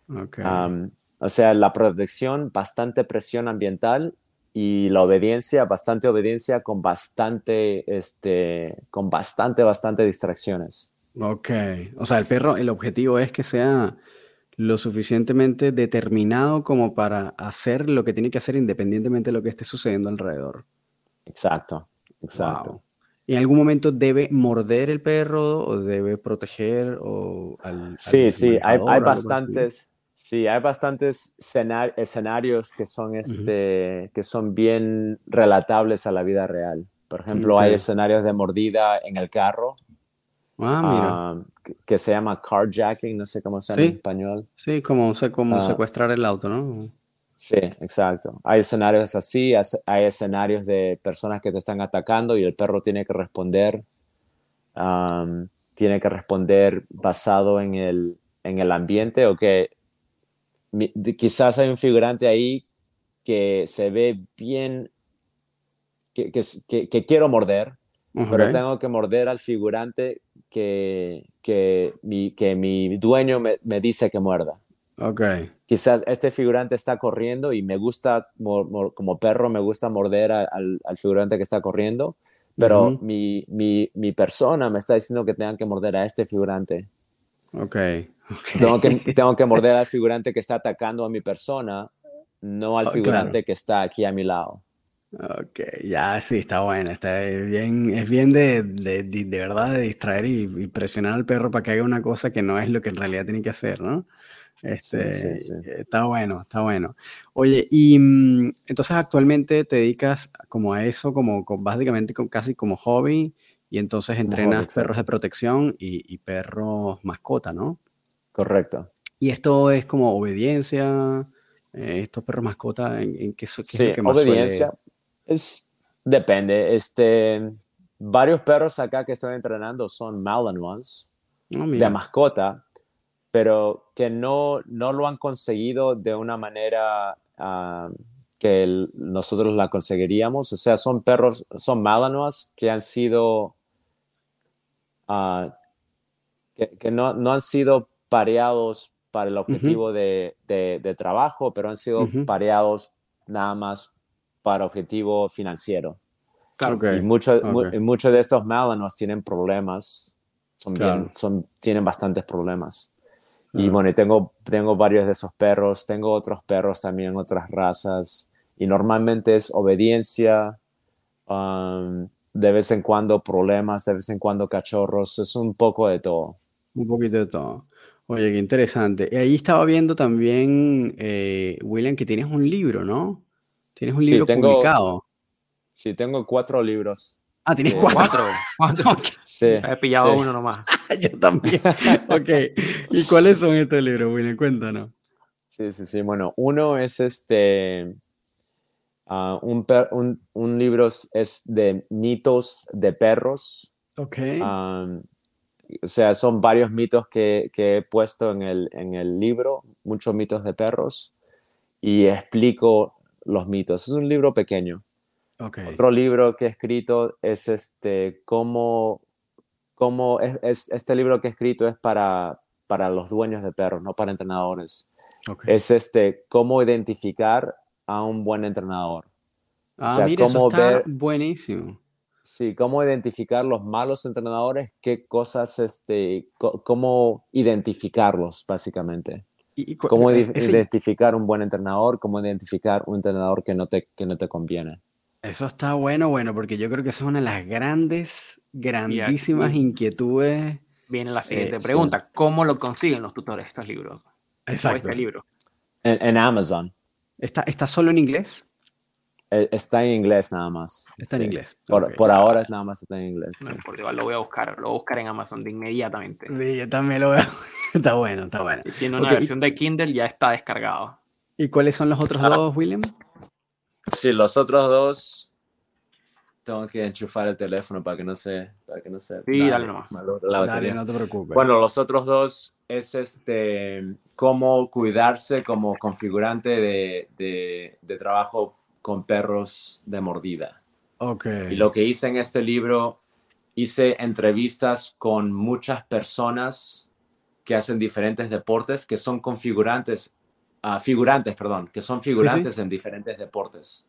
Ok. Um, o sea, la protección, bastante presión ambiental y la obediencia, bastante obediencia con bastante, este, con bastante, bastante distracciones. Ok. O sea, el perro, el objetivo es que sea lo suficientemente determinado como para hacer lo que tiene que hacer independientemente de lo que esté sucediendo alrededor. Exacto, exacto. Wow. ¿Y en algún momento debe morder el perro o debe proteger o al, al Sí, sí, hay, hay bastantes, sí, hay bastantes escena- escenarios que son, este, que son bien relatables a la vida real. Por ejemplo, hay escenarios de mordida en el carro, Ah, mira. ah, que, se llama carjacking, no sé cómo se llama en Sí. español. Sí, como, como ah. secuestrar el auto, ¿no? Sí, exacto. Hay escenarios así, as- hay escenarios de personas que te están atacando y el perro tiene que responder, am, tiene que responder basado en el, en el ambiente o que mi- quizás hay un figurante ahí que se ve bien, que, que, que- que quiero morder, pero Ok. tengo que morder al figurante que, que, mi, que mi dueño me, me dice que muerda. Ok. Quizás este figurante está corriendo y me gusta, como perro, me gusta morder al, al, figurante que está corriendo, pero mi, mi, mi, persona me está diciendo que tengan que morder a este figurante. Ok. okay. Tengo, que, tengo que morder al figurante que está atacando a mi persona, no al oh, figurante que está aquí a mi lado. Ok, ya sí, está bueno, está bien, es bien de, de, de, verdad de distraer y, presionar al perro para que haga una cosa que no es lo que en realidad tiene que hacer, ¿no? Este, sí, sí, Está bueno, está bueno. Oye, y mm, entonces actualmente te dedicas como a eso, como, básicamente casi como hobby, y entonces entrenas perros de protección y, perros mascota, ¿no? Correcto. Y esto es como obediencia, eh, estos perros mascota, ¿en, qué, qué es lo que más obediencia. Es, depende. Este, varios perros acá que estoy entrenando son Malinois oh, de mascota, pero que no, no lo han conseguido de una manera ah, que nosotros la conseguiríamos. O sea, son perros, son Malinois que han sido, uh, que, no, no, han sido pareados para el objetivo de, de, trabajo, pero han sido pareados nada más para objetivo financiero. Claro. Y muchos de estos Malinois tienen problemas, son bien, son, tienen bastantes problemas. Y bueno, tengo, tengo varios de esos perros, tengo otros perros también, otras razas, y normalmente es obediencia, um, de vez en cuando problemas, de vez en cuando cachorros, es un poco de todo. Un poquito de todo. Oye, qué interesante. Y ahí estaba viendo también, eh, William, que tienes un libro, ¿no? Tienes un libro publicado. Sí, tengo cuatro libros. Ah, tienes cuatro. ¿Cuatro? Sí. He pillado uno nomás. Yo también. ok. ¿Y cuáles son estos libros, William? Cuéntanos. Sí, sí, sí. Bueno, uno es este. Ah, un, un, libro es de mitos de perros. Ok. o sea, son varios mitos que, que, he puesto en el, en el libro, muchos mitos de perros, y explico los mitos. Es un libro pequeño. Otro libro que he escrito es este, cómo, cómo es, este libro que he escrito es para, para los dueños de perros, no para entrenadores. Es este, cómo identificar a un buen entrenador. Ah, mira, cómo eso está buenísimo. Sí, cómo identificar los malos entrenadores, qué cosas, este, cómo identificarlos, básicamente. ¿Y, cómo identificar un buen entrenador, cómo identificar un entrenador que no te, que no te conviene. Eso está bueno, bueno, porque yo creo que esa es una de las grandes, grandísimas inquietudes. Viene la siguiente eh, pregunta: ¿Cómo lo consiguen los tutores estos libros? Exacto. Este libro? En, Amazon. ¿Está, ¿Está solo en inglés? Eh, está en inglés nada más. Está en inglés. Por, por ahora es nada más está en inglés. No, por igual lo voy a buscar, lo voy a buscar en Amazon de inmediatamente. Sí, yo también lo veo. está bueno, está bueno. Tiene una versión de Kindle, ya está descargado. ¿Y cuáles son los otros ah. dos, William? Sí, los otros dos tengo que enchufar el teléfono para que no se para que no se sí, dale, nomás. dale, no te preocupes. Bueno, los otros dos es este cómo cuidarse como configurante de, de, de trabajo con perros de mordida. Okay. Y lo que hice en este libro, hice entrevistas con muchas personas que hacen diferentes deportes, que son configurantes, uh, figurantes, perdón, que son figurantes en diferentes deportes.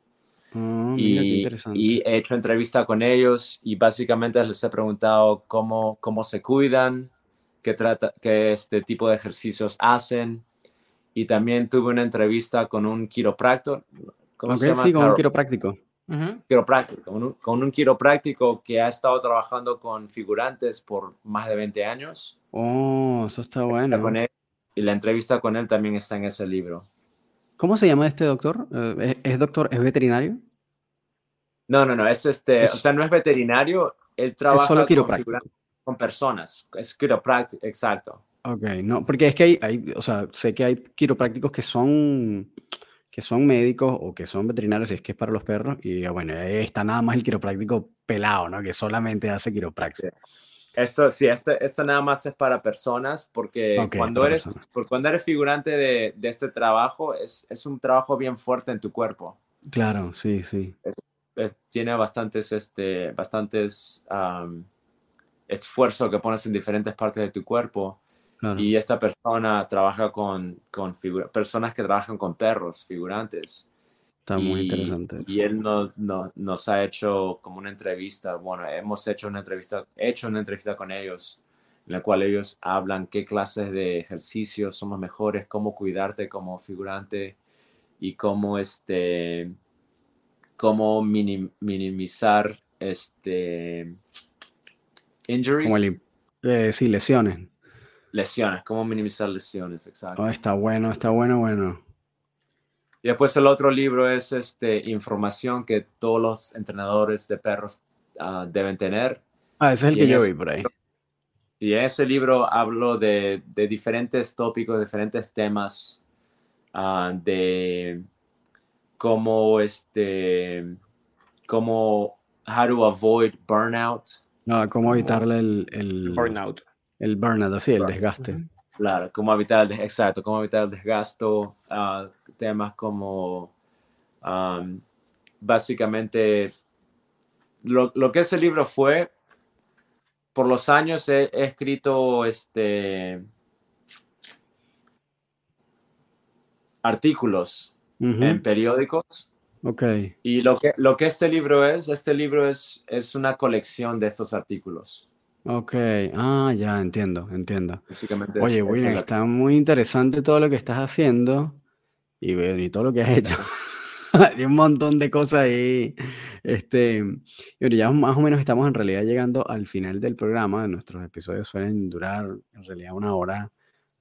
Mm, y, y, he hecho entrevista con ellos y básicamente les he preguntado cómo, cómo se cuidan, qué, trata, qué este tipo de ejercicios hacen. Y también tuve una entrevista con un quiropráctor. ¿Cómo se llama? Sí, con un quiropráctico. Quiropráctico, con un, con un quiropráctico que ha estado trabajando con figurantes por más de 20 años Oh, eso está bueno. y la entrevista con él también está en ese libro. ¿Cómo se llama este doctor? Eh, ¿Es, doctor, es veterinario? No, no, no, es este, o sea, no es veterinario, él trabaja solo quiropráctico. Con, personas, es quiropráctico, exacto. Ok, no, porque es que hay, hay, o sea, sé que hay quiroprácticos que son, que son médicos o que son veterinarios y es que es para los perros y bueno, ahí está nada más el quiropráctico pelado, ¿no? Que solamente hace quiropráctico. Esto sí, esto, esto nada más es para personas porque cuando, eres, por cuando eres figurante de, de este trabajo es, es, un trabajo bien fuerte en tu cuerpo. Claro, sí, sí. Eh, tiene bastantes, este, bastantes esfuerzo que pones en diferentes partes de tu cuerpo Y esta persona trabaja con, con personas que trabajan con perros, figurantes. Está muy interesante. Y él nos, nos, ha hecho como una entrevista, bueno, hemos hecho una entrevista, hecho una entrevista con ellos, en la cual ellos hablan qué clases de ejercicios son los mejores, cómo cuidarte como figurante y cómo, este, cómo minimizar este, injuries. Eh, sí, lesiones. Lesiones, cómo minimizar lesiones, exacto. Oh, está bueno, está bueno, bueno. Y después el otro libro es este, información que todos los entrenadores de perros ah, deben tener. Ah, ese es el que yo vi por ahí. Sí, en ese libro hablo de, de diferentes tópicos, diferentes temas, uh, de cómo, este, cómo, how to avoid burnout. Ah, cómo evitarle el, el burnout el burnout, así, el desgaste. Claro, cómo evitar el, exacto, cómo evitar el desgasto, ah, temas como básicamente lo, lo, que ese libro fue, por los años he, escrito este, artículos en periódicos. Ok. Y lo que, lo que este libro es, este libro es, es una colección de estos artículos. Ok, ah, ya entiendo, entiendo. Oye, William, está muy interesante todo lo que estás haciendo y, y todo lo que has hecho. Hay un montón de cosas ahí. Este, y ya más o menos estamos en realidad llegando al final del programa. Nuestros episodios suelen durar en realidad una hora.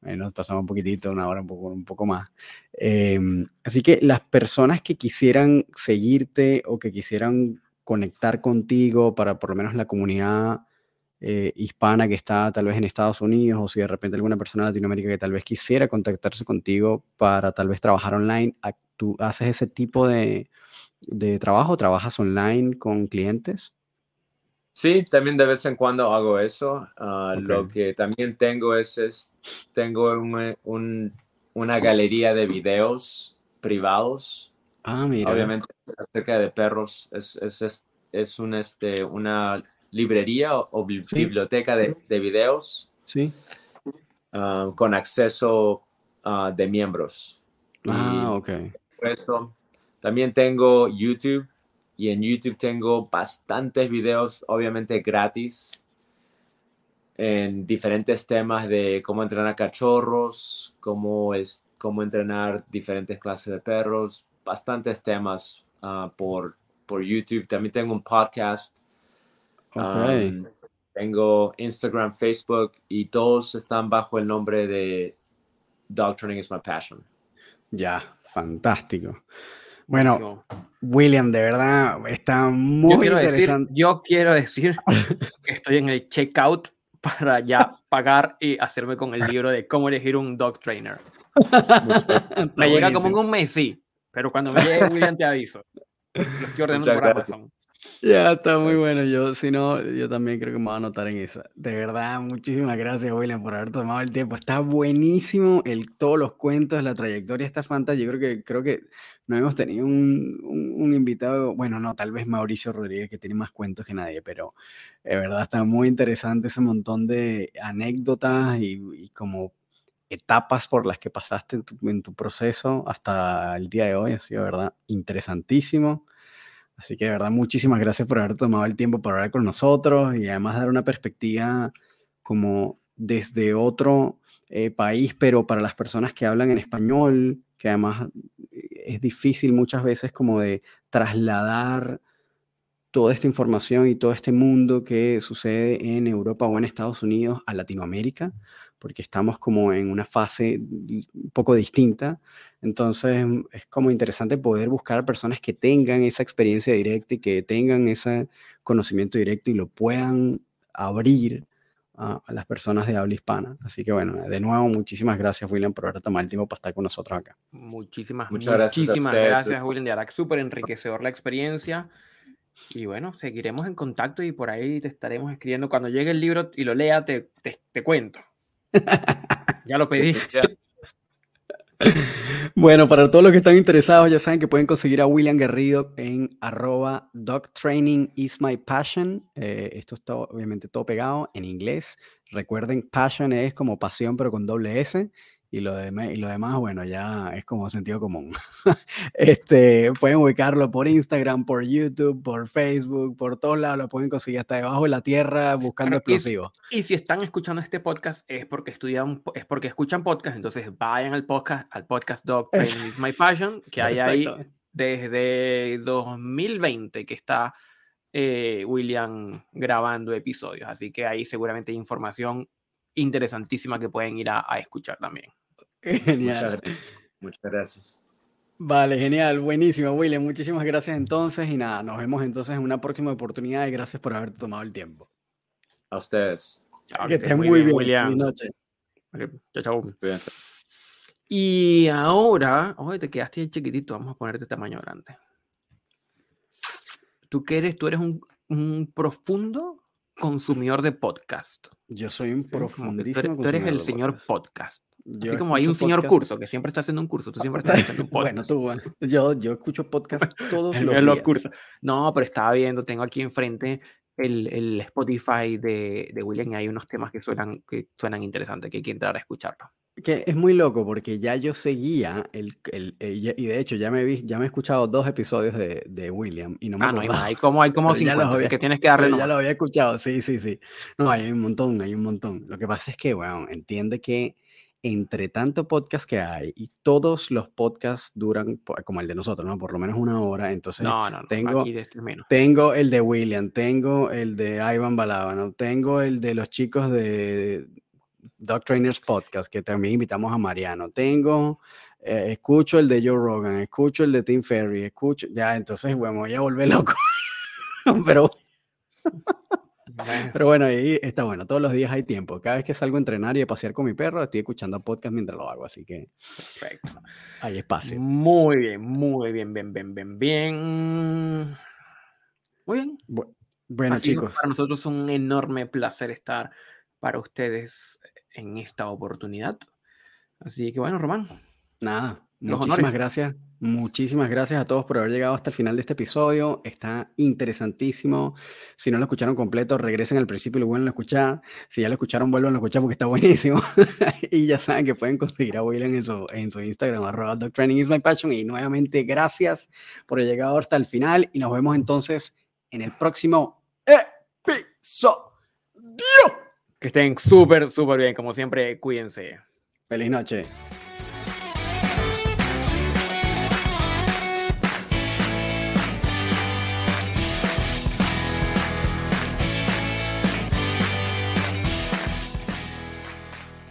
nos pasamos un poquitito, una hora, un poco, un poco más. Em, así que las personas que quisieran seguirte o que quisieran conectar contigo para por lo menos la comunidad eh, hispana que está tal vez en Estados Unidos o si de repente alguna persona de Latinoamérica que tal vez quisiera contactarse contigo para tal vez trabajar online, ¿tú haces ese tipo de, de trabajo? ¿Trabajas online con clientes? Sí, también de vez en cuando hago eso. Ah, lo que también tengo es, tengo un, una galería de videos privados. Ah, mira. Obviamente acerca de perros es, es, es un, este, una librería o, biblioteca de, de, videos. Sí. Ah, con acceso ah, de miembros. Ah, ok. Eso. También tengo YouTube y en YouTube tengo bastantes videos, obviamente gratis, en diferentes temas de cómo entrenar cachorros, cómo, es, cómo entrenar diferentes clases de perros, bastantes temas ah, por, por YouTube. También tengo un podcast tengo Instagram, Facebook y todos están bajo el nombre de Dog Training is My Passion. Ya, fantástico. Bueno, William, de verdad está muy interesante. yo quiero decir que estoy en el checkout para ya pagar y hacerme con el libro de cómo elegir un dog trainer. me llega como en un mes, sí, pero cuando me llegue William te aviso. Por Amazon. Ya, está muy bueno. Yo, si no, yo también creo que me voy a anotar en esa. De verdad, muchísimas gracias, William, por haber tomado el tiempo. Está buenísimo el, todos los cuentos, la trayectoria está fantástica. Yo creo que, creo que no hemos tenido un, un, invitado, bueno, no, tal vez Mauricio Rodríguez, que tiene más cuentos que nadie, pero de verdad está muy interesante ese montón de anécdotas y, como etapas por las que pasaste en tu, en tu proceso hasta el día de hoy. Ha sido, de verdad, interesantísimo. Así que de verdad, muchísimas gracias por haber tomado el tiempo para hablar con nosotros y además dar una perspectiva como desde otro eh, país, pero para las personas que hablan en español, que además eh, es difícil muchas veces como de trasladar toda esta información y todo este mundo que sucede en Europa o en Estados Unidos a Latinoamérica, porque estamos como en una fase un poco distinta. Entonces es como interesante poder buscar personas que tengan esa experiencia directa y que tengan ese conocimiento directo y lo puedan abrir a, las personas de habla hispana. Así que bueno, de nuevo, muchísimas gracias, William, por haber tomado el tiempo para estar con nosotros acá. Muchísimas, Muchas gracias muchísimas gracias, William, de verdad, súper enriquecedor la experiencia. Y bueno, seguiremos en contacto y por ahí te estaremos escribiendo. Cuando llegue el libro y lo lea, te, te, te cuento. ya lo pedí. Bueno, para todos los que están interesados, ya saben que pueden conseguir a William Guerrido en arroba dog training is my passion. Eh, esto está obviamente todo pegado en inglés. Recuerden, passion es como pasión, pero con doble S. Y lo, de, y lo demás, bueno, ya es como sentido común. este, pueden ubicarlo por Instagram, por YouTube, por Facebook, por todos lados. Lo pueden conseguir hasta debajo de la tierra buscando explosivos. Y, si están escuchando este podcast es porque estudian, es porque escuchan podcast. Entonces vayan al podcast, al podcast Dog Training is My Passion, que hay ahí desde 2020 que está eh, William grabando episodios. Así que ahí seguramente hay información interesantísima que pueden ir a escuchar también. Genial. Muchas, gracias. Vale, genial, buenísimo, William. Muchísimas gracias entonces y nada, nos vemos entonces en una próxima oportunidad y gracias por haberte tomado el tiempo. A ustedes. que estén muy, bien, William. Buenas noches. chao, chao. Y ahora, oye, te quedaste chiquitito, vamos a ponerte tamaño grande. Tú que eres, tú eres un, un profundo consumidor de podcast. Yo soy un profundísimo tú eres, el señor podcast. Así como hay un señor curso que siempre está haciendo un curso, tú siempre estás haciendo un podcast. bueno, tú, yo, yo escucho podcast todos los, los cursos. No, pero estaba viendo, tengo aquí enfrente el, el Spotify de, de, William y hay unos temas que suenan, que suenan interesantes, que hay que entrar a escucharlo. Que es muy loco porque ya yo seguía el, el, y de hecho ya me vi, ya me he escuchado dos episodios de, de William y no me ah, no, hay, como hay como 50, que tienes que darle Ya lo había escuchado, sí, sí, sí. No, hay un montón, hay un montón. Lo que pasa es que, bueno, entiende que entre tanto podcast que hay y todos los podcasts duran como el de nosotros, ¿no? Por lo menos una hora. Entonces, no, no, tengo, este tengo el de William, tengo el de Ivan Balabano, tengo el de los chicos de Dog Trainers Podcast, que también invitamos a Mariano. Tengo, eh, escucho el de Joe Rogan, escucho el de Tim Ferry, escucho, ya, entonces, bueno, voy a volver loco. Pero pero bueno, ahí está bueno. Todos los días hay tiempo. Cada vez que salgo a entrenar y a pasear con mi perro, estoy escuchando podcast mientras lo hago. Así que. Perfecto. Hay espacio. Muy bien, muy bien, bien, bien, bien, bien. Muy bien. bueno, chicos. Para nosotros es un enorme placer estar para ustedes en esta oportunidad. Así que bueno, Román. Nada, muchísimas gracias. Muchísimas gracias a todos por haber llegado hasta el final de este episodio. Está interesantísimo. Si no lo escucharon completo, regresen al principio y lo vuelven a escuchar. Si ya lo escucharon, vuelvan a escuchar porque está buenísimo. y ya saben que pueden conseguir a William en su, en su Instagram, arroba Training is my passion. Y nuevamente, gracias por haber llegado hasta el final. Y nos vemos entonces en el próximo episodio. Que estén súper, súper bien. Como siempre, cuídense. Feliz noche.